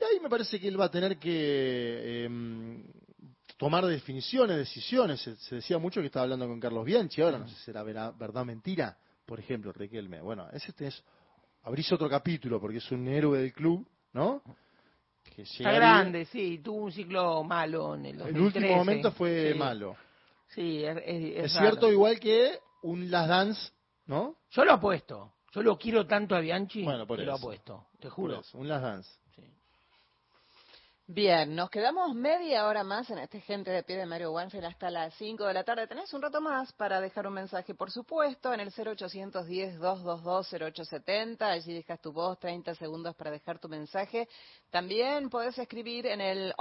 Y ahí me parece que él va a tener que em, tomar definiciones, decisiones. Se, se decía mucho que estaba hablando con Carlos Bianchi, ahora no sé si será verdad o mentira. Por ejemplo, Riquelme. Bueno, ese es abrís otro capítulo porque es un héroe del club, ¿no? Que Está grande, sí, tuvo un ciclo malo en el El 2013. último momento fue Sí. malo. Sí, es, es- Es, raro. cierto, igual que un Las Dance, ¿no? Yo lo apuesto. Yo lo quiero tanto a Bianchi Bueno, por que lo apuesto, te Por juro. eso, un Las Dance. Bien, nos quedamos media hora más en este Gente de Pie de Mario Wanfield hasta las 5 de la tarde. Tenés un rato más para dejar un mensaje, por supuesto, en el 0810-222-0870. Allí dejas tu voz, 30 segundos para dejar tu mensaje. También podés escribir en el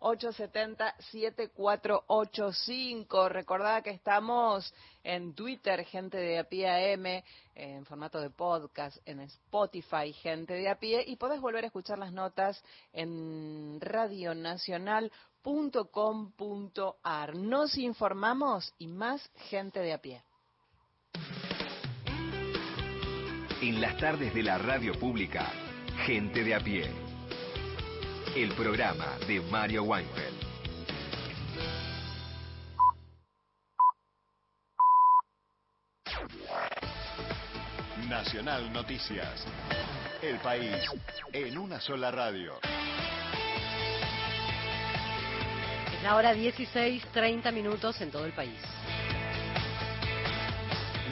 113-870-7485. Recordá que estamos en Twitter, Gente de a pie AM, en formato de podcast, en Spotify, Gente de a pie, y podés volver a escuchar las notas en radionacional.com.ar. Nos informamos y más Gente de a pie. En las tardes de la radio pública, Gente de a pie. El programa de Mario Weinfeld. Nacional Noticias. El país en una sola radio. Es la hora 16, 30 minutos en todo el país.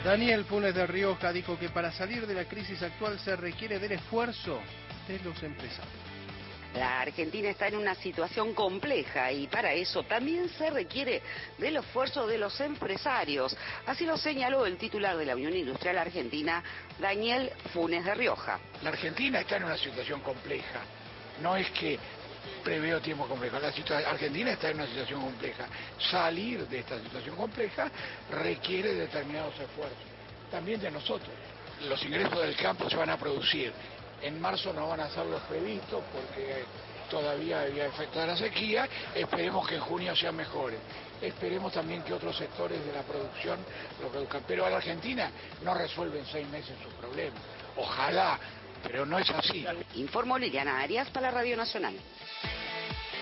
Daniel Funes de Rioja dijo que para salir de la crisis actual se requiere del esfuerzo de los empresarios. La Argentina está en una situación compleja y para eso también se requiere del esfuerzo de los empresarios. Así lo señaló el titular de la Unión Industrial Argentina, Daniel Funes de Rioja. La Argentina está en una situación compleja. No es que preveo tiempo complejo. La Argentina está en una situación compleja. Salir de esta situación compleja requiere determinados esfuerzos. También de nosotros. Los ingresos del campo se van a producir. En marzo no van a ser los previstos porque todavía había efecto de la sequía. Esperemos que en junio sean mejores. Esperemos también que otros sectores de la producción lo produzcan. Pero la Argentina no resuelve en seis meses sus problemas. Ojalá, pero no es así. Informó Liliana Arias para Radio Nacional.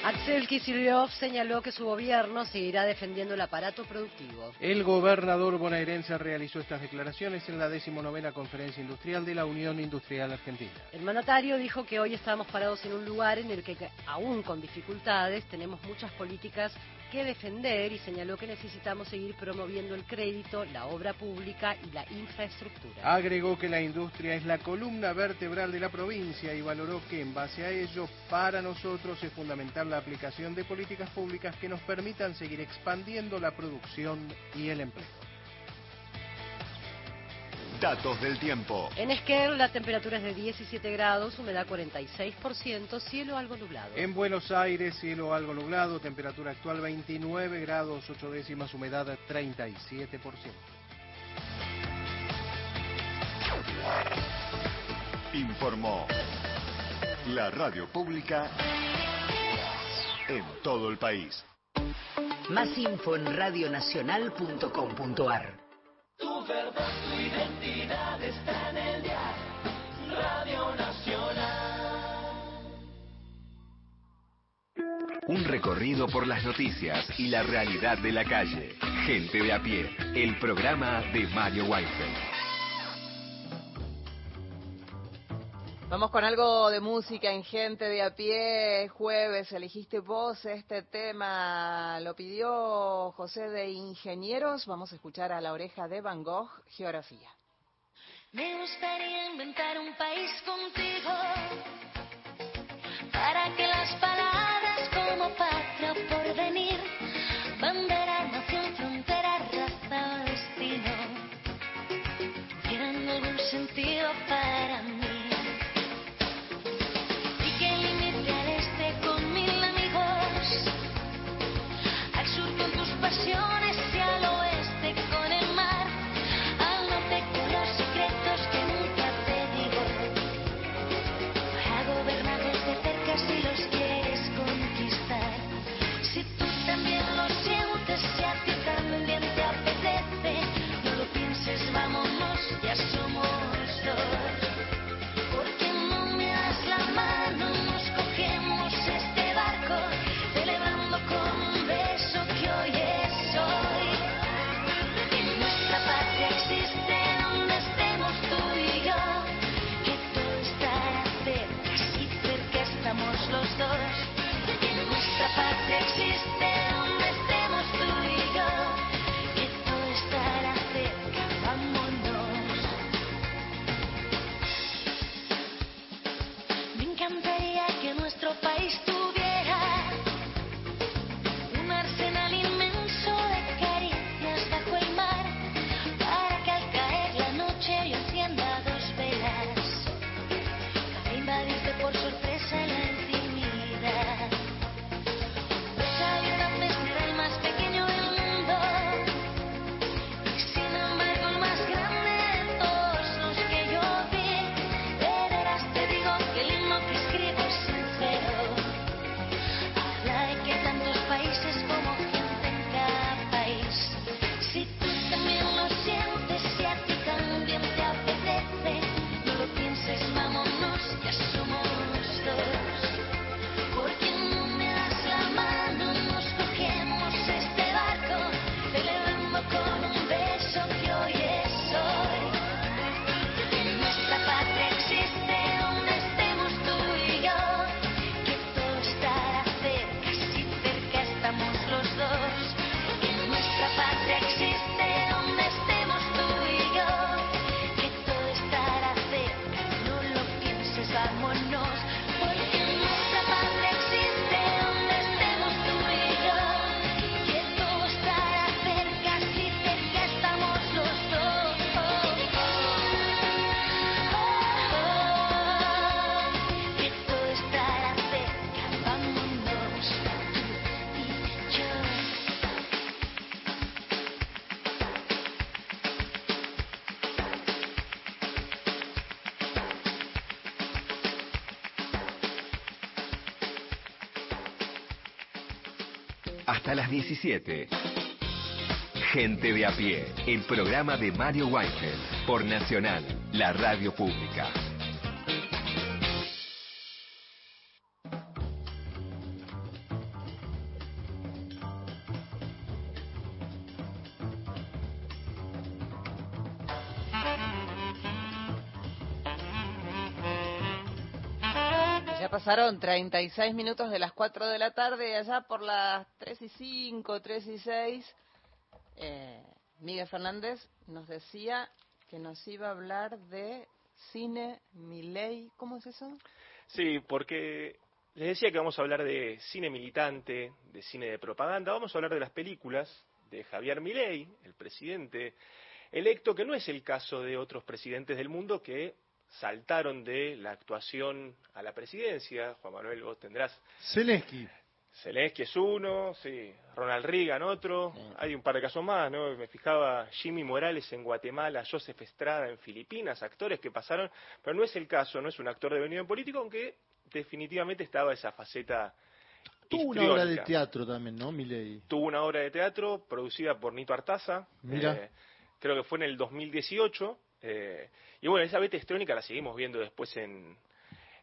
Axel Kicillof señaló que su gobierno seguirá defendiendo el aparato productivo. El gobernador bonaerense realizó estas declaraciones en la decimonovena conferencia industrial de la Unión Industrial Argentina. El mandatario dijo que hoy estamos parados en un lugar en el que, aún con dificultades, tenemos muchas políticas que defender y señaló que necesitamos seguir promoviendo el crédito, la obra pública y la infraestructura. Agregó que la industria es la columna vertebral de la provincia y valoró que en base a ello, para nosotros es fundamental la aplicación de políticas públicas que nos permitan seguir expandiendo la producción y el empleo. Datos del tiempo. En Esquel la temperatura es de 17 grados, humedad 46%, cielo algo nublado. En Buenos Aires, cielo algo nublado, temperatura actual 29 grados 8 décimas, humedad 37%. Informó la radio pública en todo el país. Más info en radionacional.com.ar. Tu verdad, tu identidad está en el dial. Radio Nacional. Un recorrido por las noticias y la realidad de la calle. Gente de a pie. El programa de Mario Weinfeld. Vamos con algo de música en gente de a pie. Jueves, elegiste vos este tema. Lo pidió José de Ingenieros. Vamos a escuchar a la oreja de Van Gogh, Geografía. Me gustaría inventar un país contigo para que las palabras como patria o porvenir, bandera, nación, frontera, raza destino tuvieran algún sentido Hasta las 17. Gente de a pie, el programa de Mario Weinfeld por Nacional, la radio pública. Ya pasaron 36 minutos de las 4 de la tarde allá por las 3 y 5, 3 y 6, eh, Miguel Fernández nos decía que nos iba a hablar de cine Milei. ¿Cómo es eso? Sí, porque les decía que vamos a hablar de cine militante, de cine de propaganda, vamos a hablar de las películas de Javier Milei, el presidente electo, que no es el caso de otros presidentes del mundo que saltaron de la actuación a la presidencia. Juan Manuel, vos tendrás Zelensky. Zelensky es uno, sí, Ronald Reagan otro, hay un par de casos más, ¿no? Me fijaba Jimmy Morales en Guatemala, Joseph Estrada en Filipinas, actores que pasaron, pero no es el caso, no es un actor devenido en político, aunque definitivamente estaba esa faceta Tuvo una obra de teatro también, ¿no, Milei? Tuvo una obra de teatro producida por Nito Artaza, eh, creo que fue en el 2018, eh, y bueno, esa beta histriónica la seguimos viendo después en,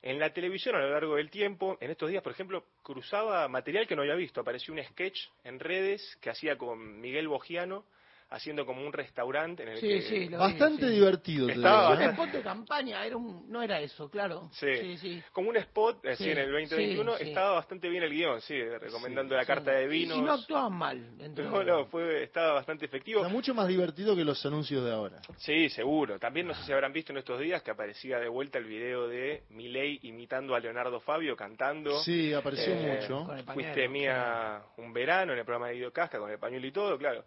en la televisión a lo largo del tiempo. En estos días, por ejemplo, cruzaba material que no había visto. Apareció un sketch en redes que hacía con Miguel Bogiano haciendo como un restaurante en el Sí, que... sí, lo vi, Bastante sí. divertido. Estaba digo, Un ¿eh? spot de campaña, era un, no era eso, claro. Sí. sí. sí. Como un spot, así Sí, en el 2021, sí, sí. estaba bastante bien el guion, sí, recomendando la Sí. carta de vinos. Y no actuaban mal. No, no, fue, estaba bastante efectivo. Está mucho más divertido que los anuncios de ahora. Sí, seguro. También no sé si habrán visto en estos días que aparecía de vuelta el video de Milei imitando a Leonardo Fabio cantando. Sí, apareció Eh, mucho. Con el pañuelo, Fuiste mía un verano en el programa de Guido Casca con el pañuelo y todo, claro.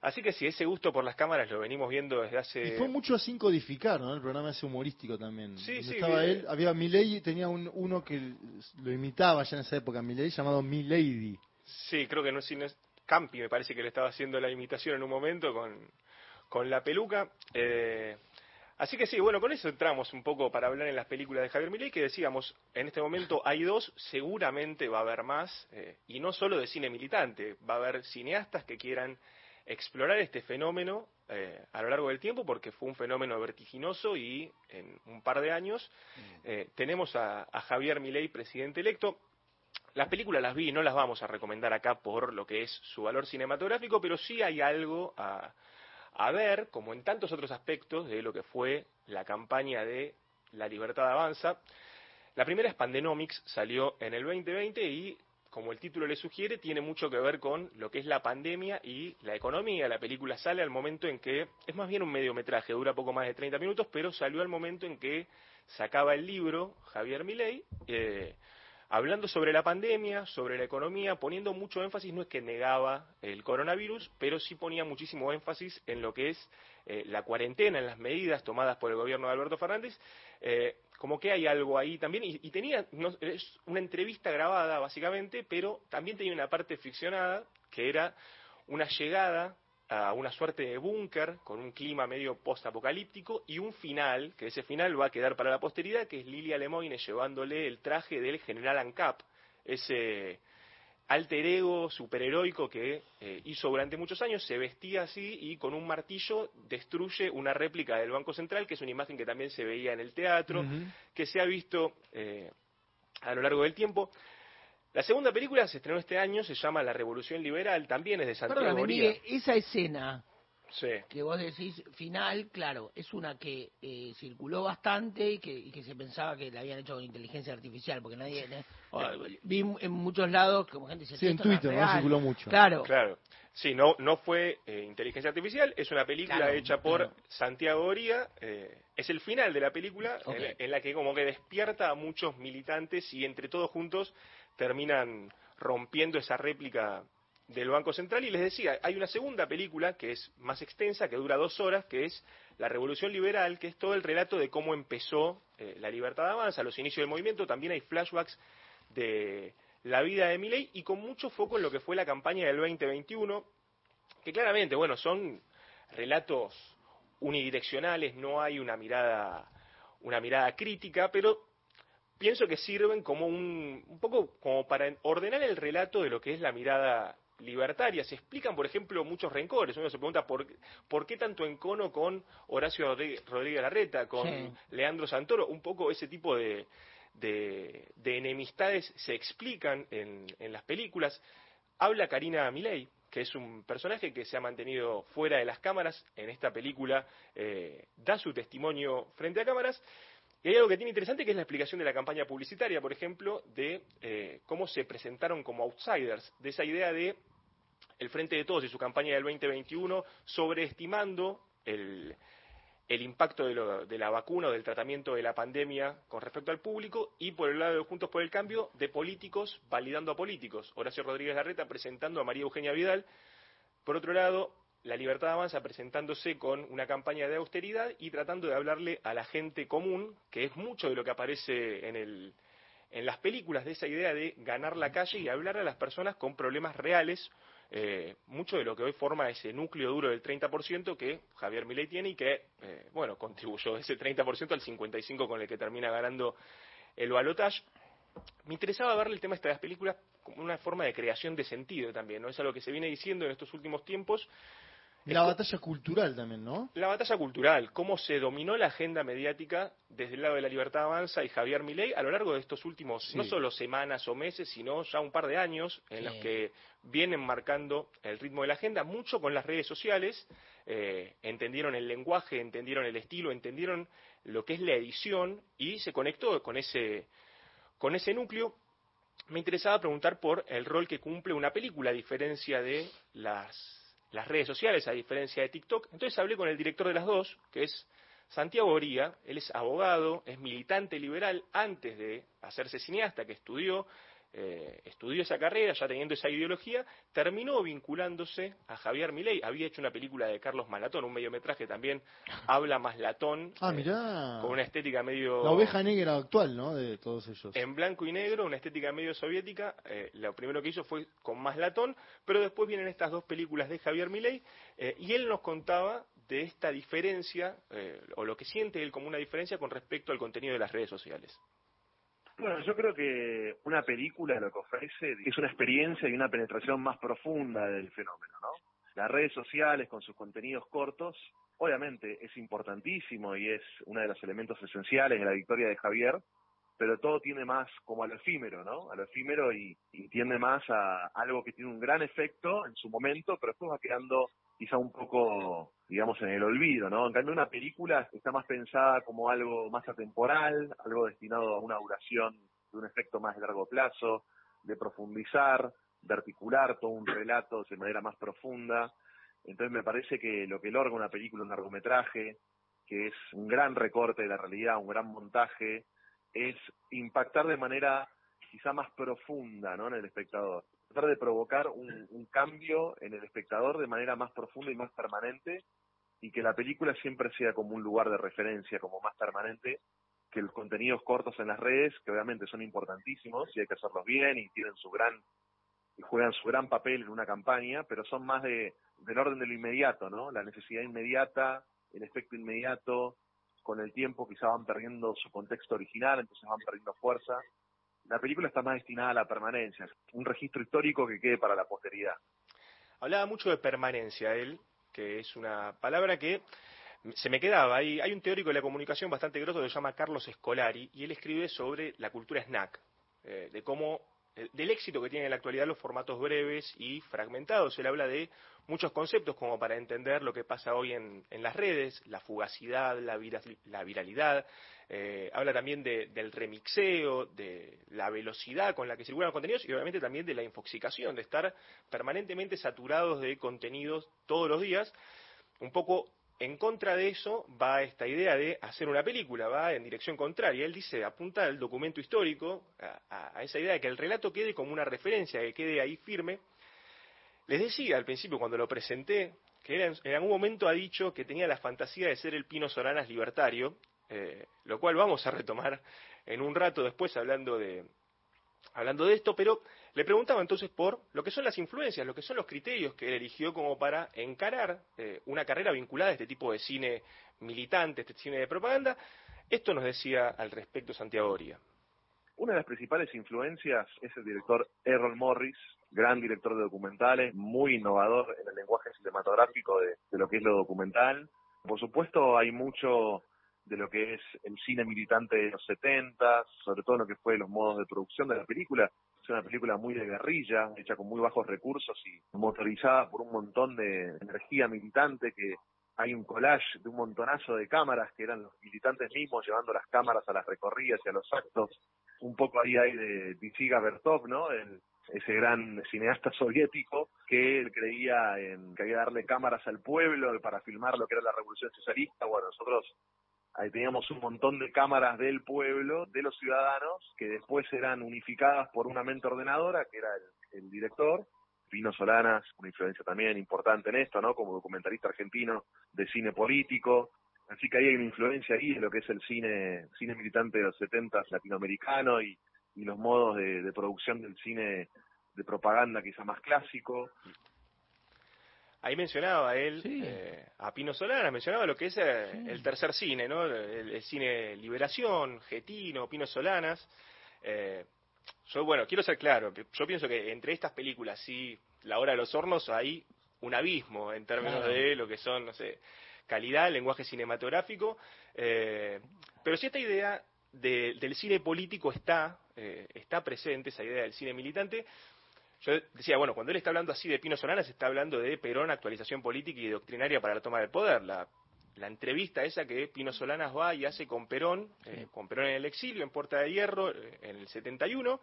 Así que sí, ese gusto por las cámaras lo venimos viendo desde hace... Y fue mucho sin codificar, ¿no? El programa ese humorístico también. Sí, sí, Estaba él, había Milei y tenía un, uno que lo imitaba ya en esa época, Milei, llamado Milady. Sí, creo que no, si no es Campi, me parece que le estaba haciendo la imitación en un momento con, con la peluca. Eh, así que sí, bueno, con eso entramos un poco para hablar en las películas de Javier Milei, que decíamos, en este momento hay dos, seguramente va a haber más, eh, y no solo de cine militante, va a haber cineastas que quieran explorar este fenómeno eh, a lo largo del tiempo, porque fue un fenómeno vertiginoso y en un par de años eh, tenemos a, a Javier Milei, presidente electo. Las películas las vi, no las vamos a recomendar acá por lo que es su valor cinematográfico, pero sí hay algo a, a ver, como en tantos otros aspectos de lo que fue la campaña de La Libertad Avanza. La primera es Pandenomics, salió en el 2020 y, como el título le sugiere, tiene mucho que ver con lo que es la pandemia y la economía. La película sale al momento en que, es más bien un mediometraje, dura poco más de 30 minutos, pero salió al momento en que sacaba el libro Javier Milei, eh, hablando sobre la pandemia, sobre la economía, poniendo mucho énfasis, no es que negaba el coronavirus, pero sí ponía muchísimo énfasis en lo que es eh, la cuarentena, en las medidas tomadas por el gobierno de Alberto Fernández, eh, como que hay algo ahí también, y, y tenía, no, es una entrevista grabada básicamente, pero también tenía una parte ficcionada, que era una llegada a una suerte de búnker con un clima medio post-apocalíptico y un final, que ese final va a quedar para la posteridad, que es Lilia Lemoyne llevándole el traje del general ANCAP, ese alter ego superheroico que eh, hizo durante muchos años, se vestía así y con un martillo destruye una réplica del Banco Central, que es una imagen que también se veía en el teatro, que se ha visto eh, a lo largo del tiempo. La segunda película se estrenó este año, se llama La Revolución Liberal, también es de Santiago Oría. Miguel, esa escena Sí. que vos decís final, claro, es una que eh, circuló bastante y que, y que se pensaba que la habían hecho con inteligencia artificial, porque nadie... eh, o- vi en muchos lados como gente dice, Sí, en "Esto no es Twitter, ¿no? real". Circuló mucho. Claro, Claro. Sí, no, no fue eh, inteligencia artificial, es una película Claro, hecha por claro. Santiago Oría. eh, es el final de la película Ok. en, la- en la que como que despierta a muchos militantes y entre todos juntos terminan rompiendo esa réplica del Banco Central. Y les decía, hay una segunda película que es más extensa, que dura dos horas, que es La Revolución Liberal, que es todo el relato de cómo empezó eh, la libertad avanza, los inicios del movimiento. También hay flashbacks de la vida de Milei y con mucho foco en lo que fue la campaña del 2021, que claramente, bueno, son relatos unidireccionales, no hay una mirada, una mirada crítica, pero pienso que sirven como un, un poco como para ordenar el relato de lo que es la mirada libertaria. Se explican, por ejemplo, muchos rencores. Uno se pregunta por, por qué tanto encono con Horacio Rodríguez, Larreta, con Sí. Leandro Santoro. Un poco ese tipo de, de, de enemistades se explican en, en las películas. Habla Karina Milei, que es un personaje que se ha mantenido fuera de las cámaras. En esta película eh, da su testimonio frente a cámaras. Y hay algo que tiene interesante que es la explicación de la campaña publicitaria, por ejemplo, de eh, cómo se presentaron como outsiders, de esa idea de el Frente de Todos y su campaña del 2021 sobreestimando el, impacto de, lo- de la vacuna o del tratamiento de la pandemia con respecto al público y por el lado de Juntos por el Cambio de políticos validando a políticos. Horacio Rodríguez Larreta presentando a María Eugenia Vidal. Por otro lado, la Libertad Avanza presentándose con una campaña de austeridad y tratando de hablarle a la gente común, que es mucho de lo que aparece en, el, en las películas, de esa idea de ganar la calle y hablar a las personas con problemas reales, eh, mucho de lo que hoy forma ese núcleo duro del 30% que Javier Milei tiene y que, eh, bueno, contribuyó ese 30% al 55% con el que termina ganando el balotage. Me interesaba verle el tema este de las películas como una forma de creación de sentido también, ¿no? Es algo que se viene diciendo en estos últimos tiempos. La batalla cultural también, ¿no? La batalla cultural, cómo se dominó la agenda mediática desde el lado de la Libertad Avanza y Javier Milei a lo largo de estos últimos, Sí. no solo semanas o meses, sino ya un par de años en Sí. los que vienen marcando el ritmo de la agenda, mucho con las redes sociales, eh, entendieron el lenguaje, entendieron el estilo, entendieron lo que es la edición y se conectó con ese, con ese núcleo. Me interesaba preguntar por el rol que cumple una película, a diferencia de las, las redes sociales, a diferencia de TikTok. Entonces hablé con el director de las dos, que es Santiago Oría. Él es abogado, es militante liberal antes de hacerse cineasta, que estudió, eh, estudió esa carrera, ya teniendo esa ideología, terminó vinculándose a Javier Milei. Había hecho una película de Carlos Malatón, un mediometraje también, habla más latón, Ah, eh, con una estética medio... La oveja negra actual, ¿no? De todos ellos. En blanco y negro, una estética medio soviética. eh, lo primero que hizo fue con más latón, pero después vienen estas dos películas de Javier Milei eh, y él nos contaba de esta diferencia, eh, o lo que siente él como una diferencia con respecto al contenido de las redes sociales. Bueno, yo creo que una película lo que ofrece es una experiencia y una penetración más profunda del fenómeno, ¿no? Las redes sociales con sus contenidos cortos, obviamente es importantísimo y es uno de los elementos esenciales de la victoria de Javier, pero todo tiende más como a lo efímero, ¿no? A lo efímero y, y tiende más a algo que tiene un gran efecto en su momento, pero después va quedando quizá un poco, digamos, en el olvido, ¿no? En cambio, una película está más pensada como algo más atemporal, algo destinado a una duración de un efecto más de largo plazo, de profundizar, de articular todo un relato de manera más profunda. Entonces me parece que lo que logra una película, un largometraje, que es un gran recorte de la realidad, un gran montaje, es impactar de manera quizá más profunda ¿no? en el espectador. Tratar de provocar un, cambio en el espectador de manera más profunda y más permanente y que la película siempre sea como un lugar de referencia, como más permanente que los contenidos cortos en las redes, que obviamente son importantísimos y hay que hacerlos bien y tienen su gran y juegan su gran papel en una campaña, pero son más de del orden de lo inmediato, ¿no? La necesidad inmediata, el efecto inmediato, con el tiempo quizá van perdiendo su contexto original, entonces van perdiendo fuerza. La película está más destinada a la permanencia, un registro histórico que quede para la posteridad. Hablaba mucho de permanencia él, que es una palabra que se me quedaba. Hay, un teórico de la comunicación bastante grosso que se llama Carlos Escolari y él escribe sobre la cultura snack, eh, de cómo del éxito que tienen en la actualidad los formatos breves y fragmentados. Él habla de muchos conceptos como para entender lo que pasa hoy en, las redes, la fugacidad, la, la viralidad. eh, habla también de- del remixeo, de la velocidad con la que circulan los contenidos y obviamente también de la infoxicación, de estar permanentemente saturados de contenidos todos los días. Un poco en contra de eso va esta idea de hacer una película, va en dirección contraria. Él dice, apunta al documento histórico, a, a- esa idea de que el relato quede como una referencia, que quede ahí firme. Les decía al principio, cuando lo presenté, que en algún momento ha dicho que tenía la fantasía de ser el Pino Solanas libertario, eh, lo cual vamos a retomar en un rato después hablando de, hablando de esto, pero le preguntaba entonces por lo que son las influencias, lo que son los criterios que él eligió como para encarar eh, una carrera vinculada a este tipo de cine militante, este cine de propaganda. Esto nos decía al respecto Santiago Oria. Una de las principales influencias es el director Errol Morris, gran director de documentales, muy innovador en el lenguaje cinematográfico de, de lo que es lo documental. Por supuesto, hay mucho de lo que es el cine militante de los 70, sobre todo lo que fue los modos de producción de la película. Es una película muy de guerrilla, hecha con muy bajos recursos y motorizada por un montón de energía militante que hay un collage de un montonazo de cámaras que eran los militantes mismos llevando las cámaras a las recorridas y a los actos. Un poco ahí hay de Visiga Bertov, ¿no? El- ese gran cineasta soviético que él creía en que había que darle cámaras al pueblo para filmar lo que era la revolución socialista. Bueno, nosotros ahí teníamos un montón de cámaras del pueblo, de los ciudadanos, que después eran unificadas por una mente ordenadora, que era el, director, Pino Solanas, una influencia también importante en esto, ¿no? Como documentalista argentino de cine político. Así que ahí hay una influencia ahí de lo que es el cine, cine militante de los 70 latinoamericano y, y los modos de, de producción del cine de propaganda quizá más clásico. Ahí mencionaba él eh, a Pino Solana, mencionaba lo que es eh, el tercer cine, ¿no? El, el cine Liberación, Getino, Pino Solanas. Eh, yo, bueno, quiero ser claro, yo pienso que entre estas películas y La Hora de los Hornos, ahí un abismo en términos Claro. de lo que son, no sé, calidad, lenguaje cinematográfico, eh, pero si esta idea de- del cine político está, eh, está presente, esa idea del cine militante, yo decía, bueno, cuando él está hablando así de Pino Solanas, está hablando de Perón, actualización política y doctrinaria para la toma del poder. La, la entrevista esa que Pino Solanas va y hace con Perón, eh, con Perón en el exilio, en Puerta de Hierro, eh, en el 71.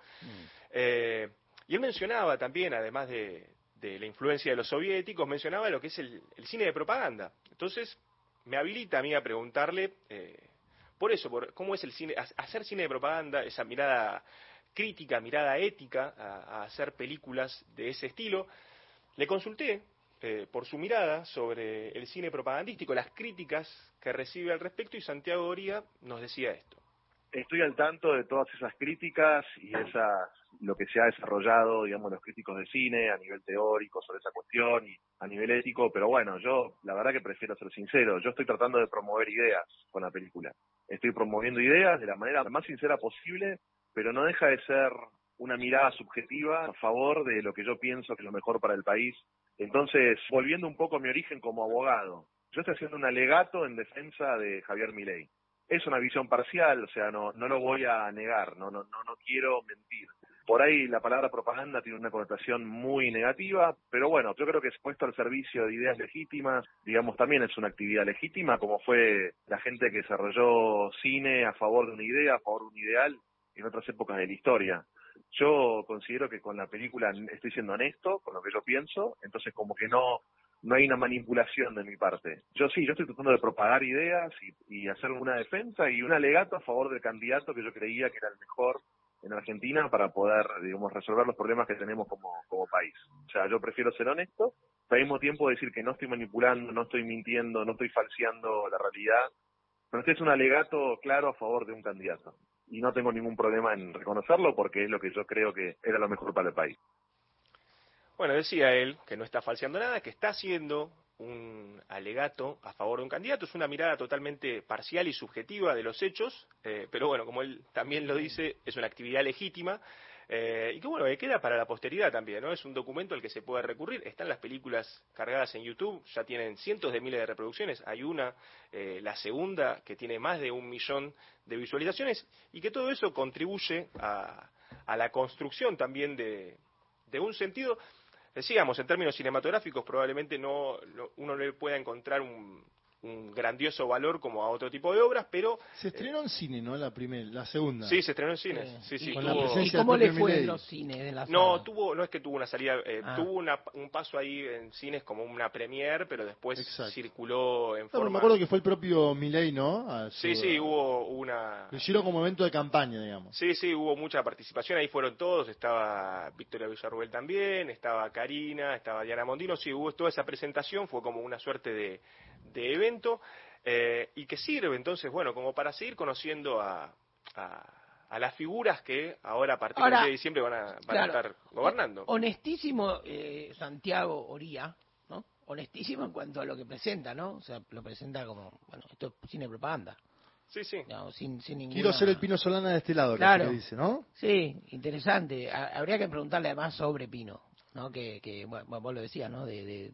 Eh, y él mencionaba también, además de, de la influencia de los soviéticos, mencionaba lo que es el, el cine de propaganda. Entonces, me habilita a mí a preguntarle, eh, por eso, por cómo es el cine, ha- hacer cine de propaganda, esa mirada crítica, mirada ética, a, hacer películas de ese estilo. Le consulté eh, por su mirada sobre el cine propagandístico, las críticas que recibe al respecto, y Santiago Oría nos decía esto. Estoy al tanto de todas esas críticas y esas lo que se ha desarrollado, digamos, los críticos de cine a nivel teórico sobre esa cuestión y a nivel ético, pero bueno, yo la verdad que prefiero ser sincero, yo estoy tratando de promover ideas con la película. Estoy promoviendo ideas de la manera más sincera posible, pero no deja de ser una mirada subjetiva a favor de lo que yo pienso que es lo mejor para el país. Entonces, volviendo un poco a mi origen como abogado, yo estoy haciendo un alegato en defensa de Javier Milei. Es una visión parcial, o sea, no, no lo voy a negar, no, no, no, no quiero mentir. Por ahí la palabra propaganda tiene una connotación muy negativa, pero bueno, yo creo que es puesto al servicio de ideas legítimas, digamos, también es una actividad legítima, como fue la gente que desarrolló cine a favor de una idea, a favor de un ideal en otras épocas de la historia. Yo considero que con la película estoy siendo honesto con lo que yo pienso, entonces como que no no hay una manipulación de mi parte. Yo sí, yo estoy tratando de propagar ideas y, hacer una defensa y un alegato a favor del candidato que yo creía que era el mejor en Argentina para poder, digamos, resolver los problemas que tenemos como, como país. O sea, yo prefiero ser honesto, pero al mismo tiempo decir que no estoy manipulando, no estoy mintiendo, no estoy falseando la realidad. Pero este es un alegato claro a favor de un candidato. Y no tengo ningún problema en reconocerlo porque es lo que yo creo que era lo mejor para el país. Bueno, decía él que no está falseando nada, que está haciendo un alegato a favor de un candidato. Es una mirada totalmente parcial y subjetiva de los hechos, eh, pero bueno, como él también lo dice, es una actividad legítima. Eh, y que bueno, que queda para la posteridad también, ¿no? Es un documento al que se puede recurrir. Están las películas cargadas en YouTube, ya tienen cientos de miles de reproducciones. Hay una, eh, la segunda, que tiene más de un millón de visualizaciones, y que todo eso contribuye a, a la construcción también de, de un sentido decíamos, en términos cinematográficos probablemente no, no- uno no pueda encontrar un, un grandioso valor como a otro tipo de obras, pero Se estrenó en cine, ¿no? La primera, la segunda. sí, se estrenó en cines. Sí, sí, Con la tuvo- presencia ¿Y cómo de le fue en los cines de la No, tuvo, no es que tuvo una salida, eh, Ah. tuvo una- un paso ahí en cines como una premiere, pero después Exacto. circuló en No, pero forma... me acuerdo que fue el propio Milei, ¿no? A su- Sí, sí, hubo una... Lo hicieron como evento de campaña, digamos. Sí, sí, hubo mucha participación, ahí fueron todos, estaba Victoria Villarruel también, estaba Karina, estaba Diana Mondino, sí, hubo toda esa presentación, fue como una suerte de, de evento, eh, y que sirve entonces, bueno, como para seguir conociendo a, a, a las figuras que ahora a partir Ahora, del 10 de diciembre van a, van a claro. estar gobernando. Honestísimo eh, Santiago Oría, ¿no? Honestísimo en cuanto a lo que presenta, ¿no? O sea, lo presenta como, bueno, esto es cine propaganda. Sí, sí. No, sin, sin ninguna... Quiero ser el Pino Solana de este lado, Claro. que dice, ¿no? Sí, interesante. Ha- Habría que preguntarle además sobre Pino, ¿no? Que, que bueno, vos lo decías, ¿no? De, de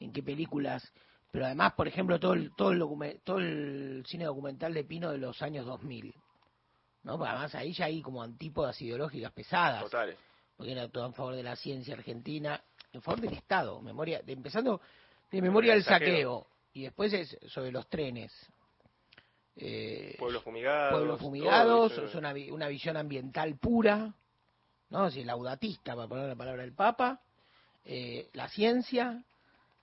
en qué películas, pero además, por ejemplo, todo el, todo el todo el cine documental de Pino de los años 2000, ¿no? Porque Además ahí ya hay como antípodas ideológicas pesadas. Totales. Porque era todo en favor de la ciencia argentina, en favor del Estado, memoria, de, empezando de memoria del saqueo. saqueo, y después es sobre los trenes. Eh, Pueblos fumigados. pueblos fumigados, es una, vi- una visión ambiental pura, ¿no? Si laudatista, para poner la palabra del Papa, eh, la ciencia,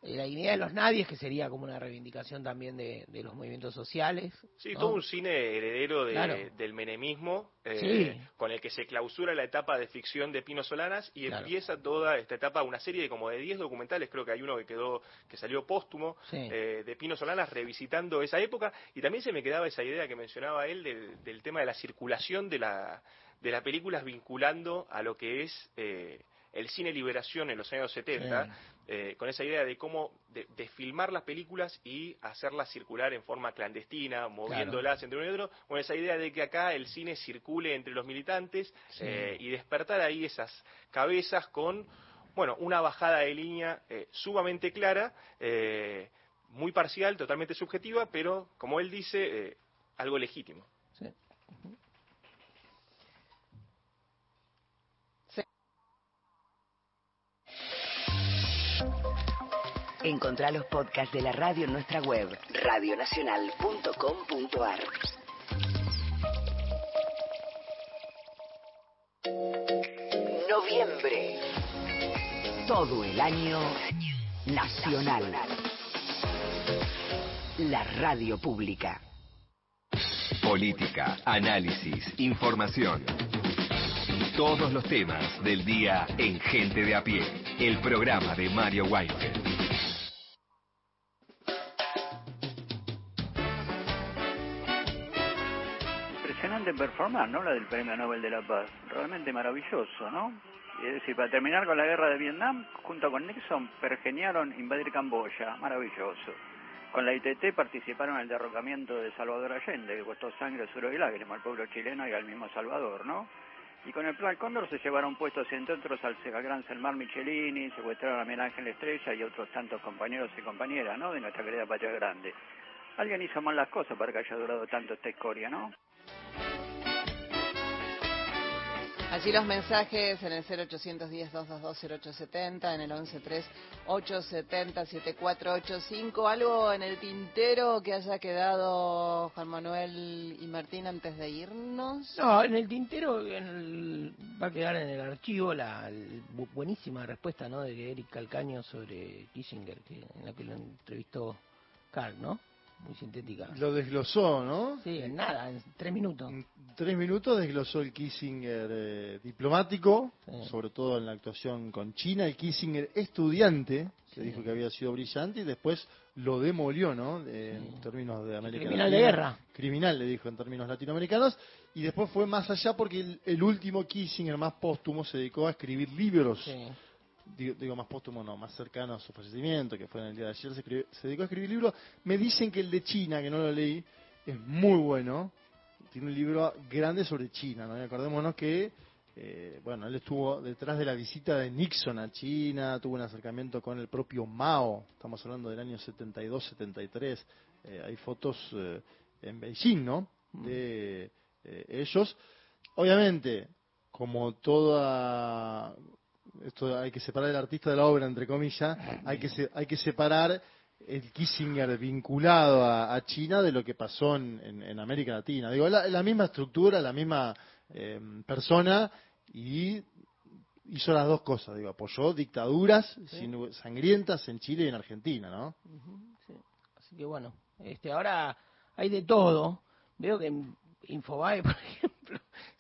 la dignidad de los nadies, que sería como una reivindicación también de, de los movimientos sociales. Sí, ¿no? todo un cine heredero de- Claro. del menemismo, eh, Sí. con el que se clausura la etapa de ficción de Pino Solanas y Claro. empieza toda esta etapa, una serie de como de 10 documentales, creo que hay uno que quedó, que salió póstumo, Sí. eh, de Pino Solanas revisitando esa época, y también se me quedaba esa idea que mencionaba él del, del tema de la circulación de la de las películas vinculando a lo que es eh, el cine liberación en los años 70, Sí. Eh, con esa idea de cómo de, de filmar las películas y hacerlas circular en forma clandestina, moviéndolas entre uno y otro, con esa idea de que acá el cine circule entre los militantes Sí. eh, y despertar ahí esas cabezas con bueno, una bajada de línea eh, sumamente clara, eh, muy parcial, totalmente subjetiva, pero como él dice, eh, algo legítimo. Encontrá los podcasts de la radio en nuestra web, radionacional.com.ar. Noviembre. Todo el año nacional. La radio pública. Política, análisis, información. Todos los temas del día en Gente de a pie. El programa de Mario Weinfeld. Impresionante performance, ¿no? La del Premio Nobel de la Paz. Realmente maravilloso, ¿no? Es decir, para terminar con la guerra de Vietnam, junto con Nixon, pergeniaron invadir Camboya. Maravilloso. Con la ITT participaron en el derrocamiento de Salvador Allende, que costó sangre, sudor y lágrimas al pueblo chileno y al mismo Salvador, ¿no? Y con el Plan Cóndor se llevaron puestos, entre otros, al, al gran Selmar Michelini, secuestraron a Miguel Ángel Estrella y otros tantos compañeros y compañeras, ¿no? De nuestra querida patria grande. Alguien hizo mal las cosas para que haya durado tanto esta escoria, ¿no? Allí los mensajes en el 0810-222-0870, en el 113870-7485. ¿Algo en el tintero que haya quedado Juan Manuel y Martín antes de irnos? No, en el tintero va a quedar en el archivo la bu- buenísima respuesta ¿no? de Eric Calcaño sobre Kissinger, que, en la que lo entrevistó Carl, ¿no? Muy sintética. Lo desglosó, ¿no? Sí, en nada, en tres minutos. En tres minutos desglosó el Kissinger eh, diplomático, Sí. sobre todo en la actuación con China, el Kissinger estudiante, que dijo que había sido brillante, y después lo demolió, ¿no? Eh, En términos de América Criminal de guerra. Criminal, le dijo en términos latinoamericanos, y después fue más allá porque el, el último Kissinger más póstumo se dedicó a escribir libros. Digo, digo más póstumo, no, más cercano a su fallecimiento, que fue en el día de ayer, se, escribió- se dedicó a escribir libros. Me dicen que el de China, que no lo leí, es muy bueno. Tiene un libro grande sobre China, ¿no? Y acordémonos que, eh, bueno, él estuvo detrás de la visita de Nixon a China, tuvo un acercamiento con el propio Mao, estamos hablando del año 72-73. Eh, hay fotos eh, en Beijing, ¿no? De eh, ellos. Obviamente, como toda esto hay que separar el artista de la obra entre comillas hay que se- hay que separar el Kissinger vinculado a, a China de lo que pasó en, en- en América Latina digo la, la misma estructura la misma eh, persona y hizo las dos cosas digo apoyó dictaduras sangrientas en Chile y en Argentina no sí. Así que bueno, este ahora hay de todo. Veo que Infobae, (laughs) por ejemplo,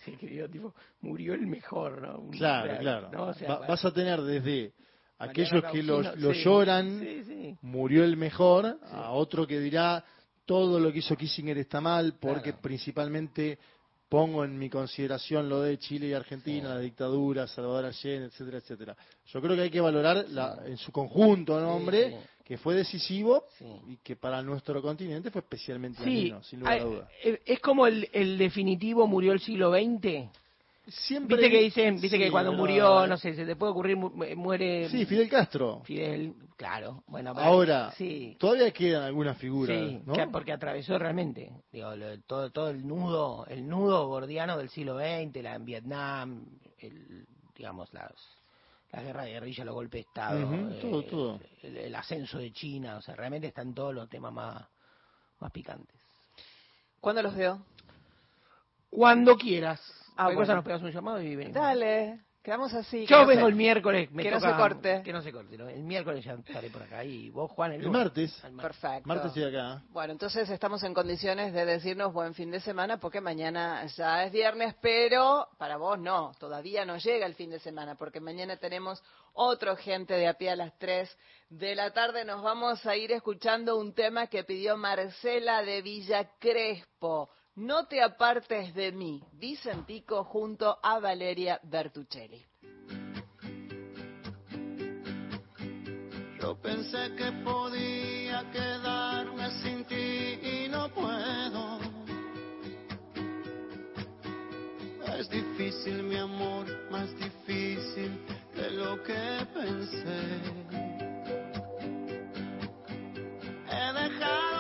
(laughs) escribió tipo, murió el mejor, ¿no? Un- claro claro ¿no? O sea, Va- vas a tener desde aquellos que lo, Gauchino, lo sí, lloran sí, sí. murió el mejor, a otro que dirá todo lo que hizo Kissinger está mal porque Claro. principalmente pongo en mi consideración lo de Chile y Argentina, la dictadura, Salvador Allende, etcétera, etcétera. Yo creo que hay que valorar la- en su conjunto el hombre que fue decisivo y que para nuestro continente fue especialmente Sí, dañino, sin lugar a dudas. eh, es como el, el definitivo murió el siglo XX. Siempre Viste que dicen, viste sí, que cuando murió, eh. no sé, se te puede ocurrir, mu- muere... Sí, Fidel Castro. Fidel, claro. Bueno, pero- Ahora, sí. todavía quedan algunas figuras, ¿no? que- porque atravesó realmente digo, lo- todo, todo el nudo, el nudo gordiano del siglo XX, la en Vietnam, el, digamos las la guerra de guerrilla, los golpes de Estado, eh, todo, todo. El, el ascenso de China, o sea, realmente están todos los temas más, más picantes. ¿Cuándo los veo? Cuando quieras. Ah, cosa bueno. nos pegas un llamado y venimos. Dale, quedamos así. que Yo no vengo se- el miércoles. Me que no se corte. Que no se corte. ¿no? El miércoles ya estaré por acá. Y vos, Juan, el, El martes. Perfecto. Martes estoy acá. Bueno, entonces estamos en condiciones de decirnos buen fin de semana porque mañana ya es viernes, pero para vos no, todavía no llega el fin de semana porque mañana tenemos otro gente de a pie a las 3 de la tarde. Nos vamos a ir escuchando un tema que pidió Marcela de Villa Crespo. No te apartes de mí, Vicentico junto a Valeria Bertuccelli. Yo pensé que podía quedarme sin ti y no puedo. Es difícil, mi amor, más difícil que lo que pensé. He dejado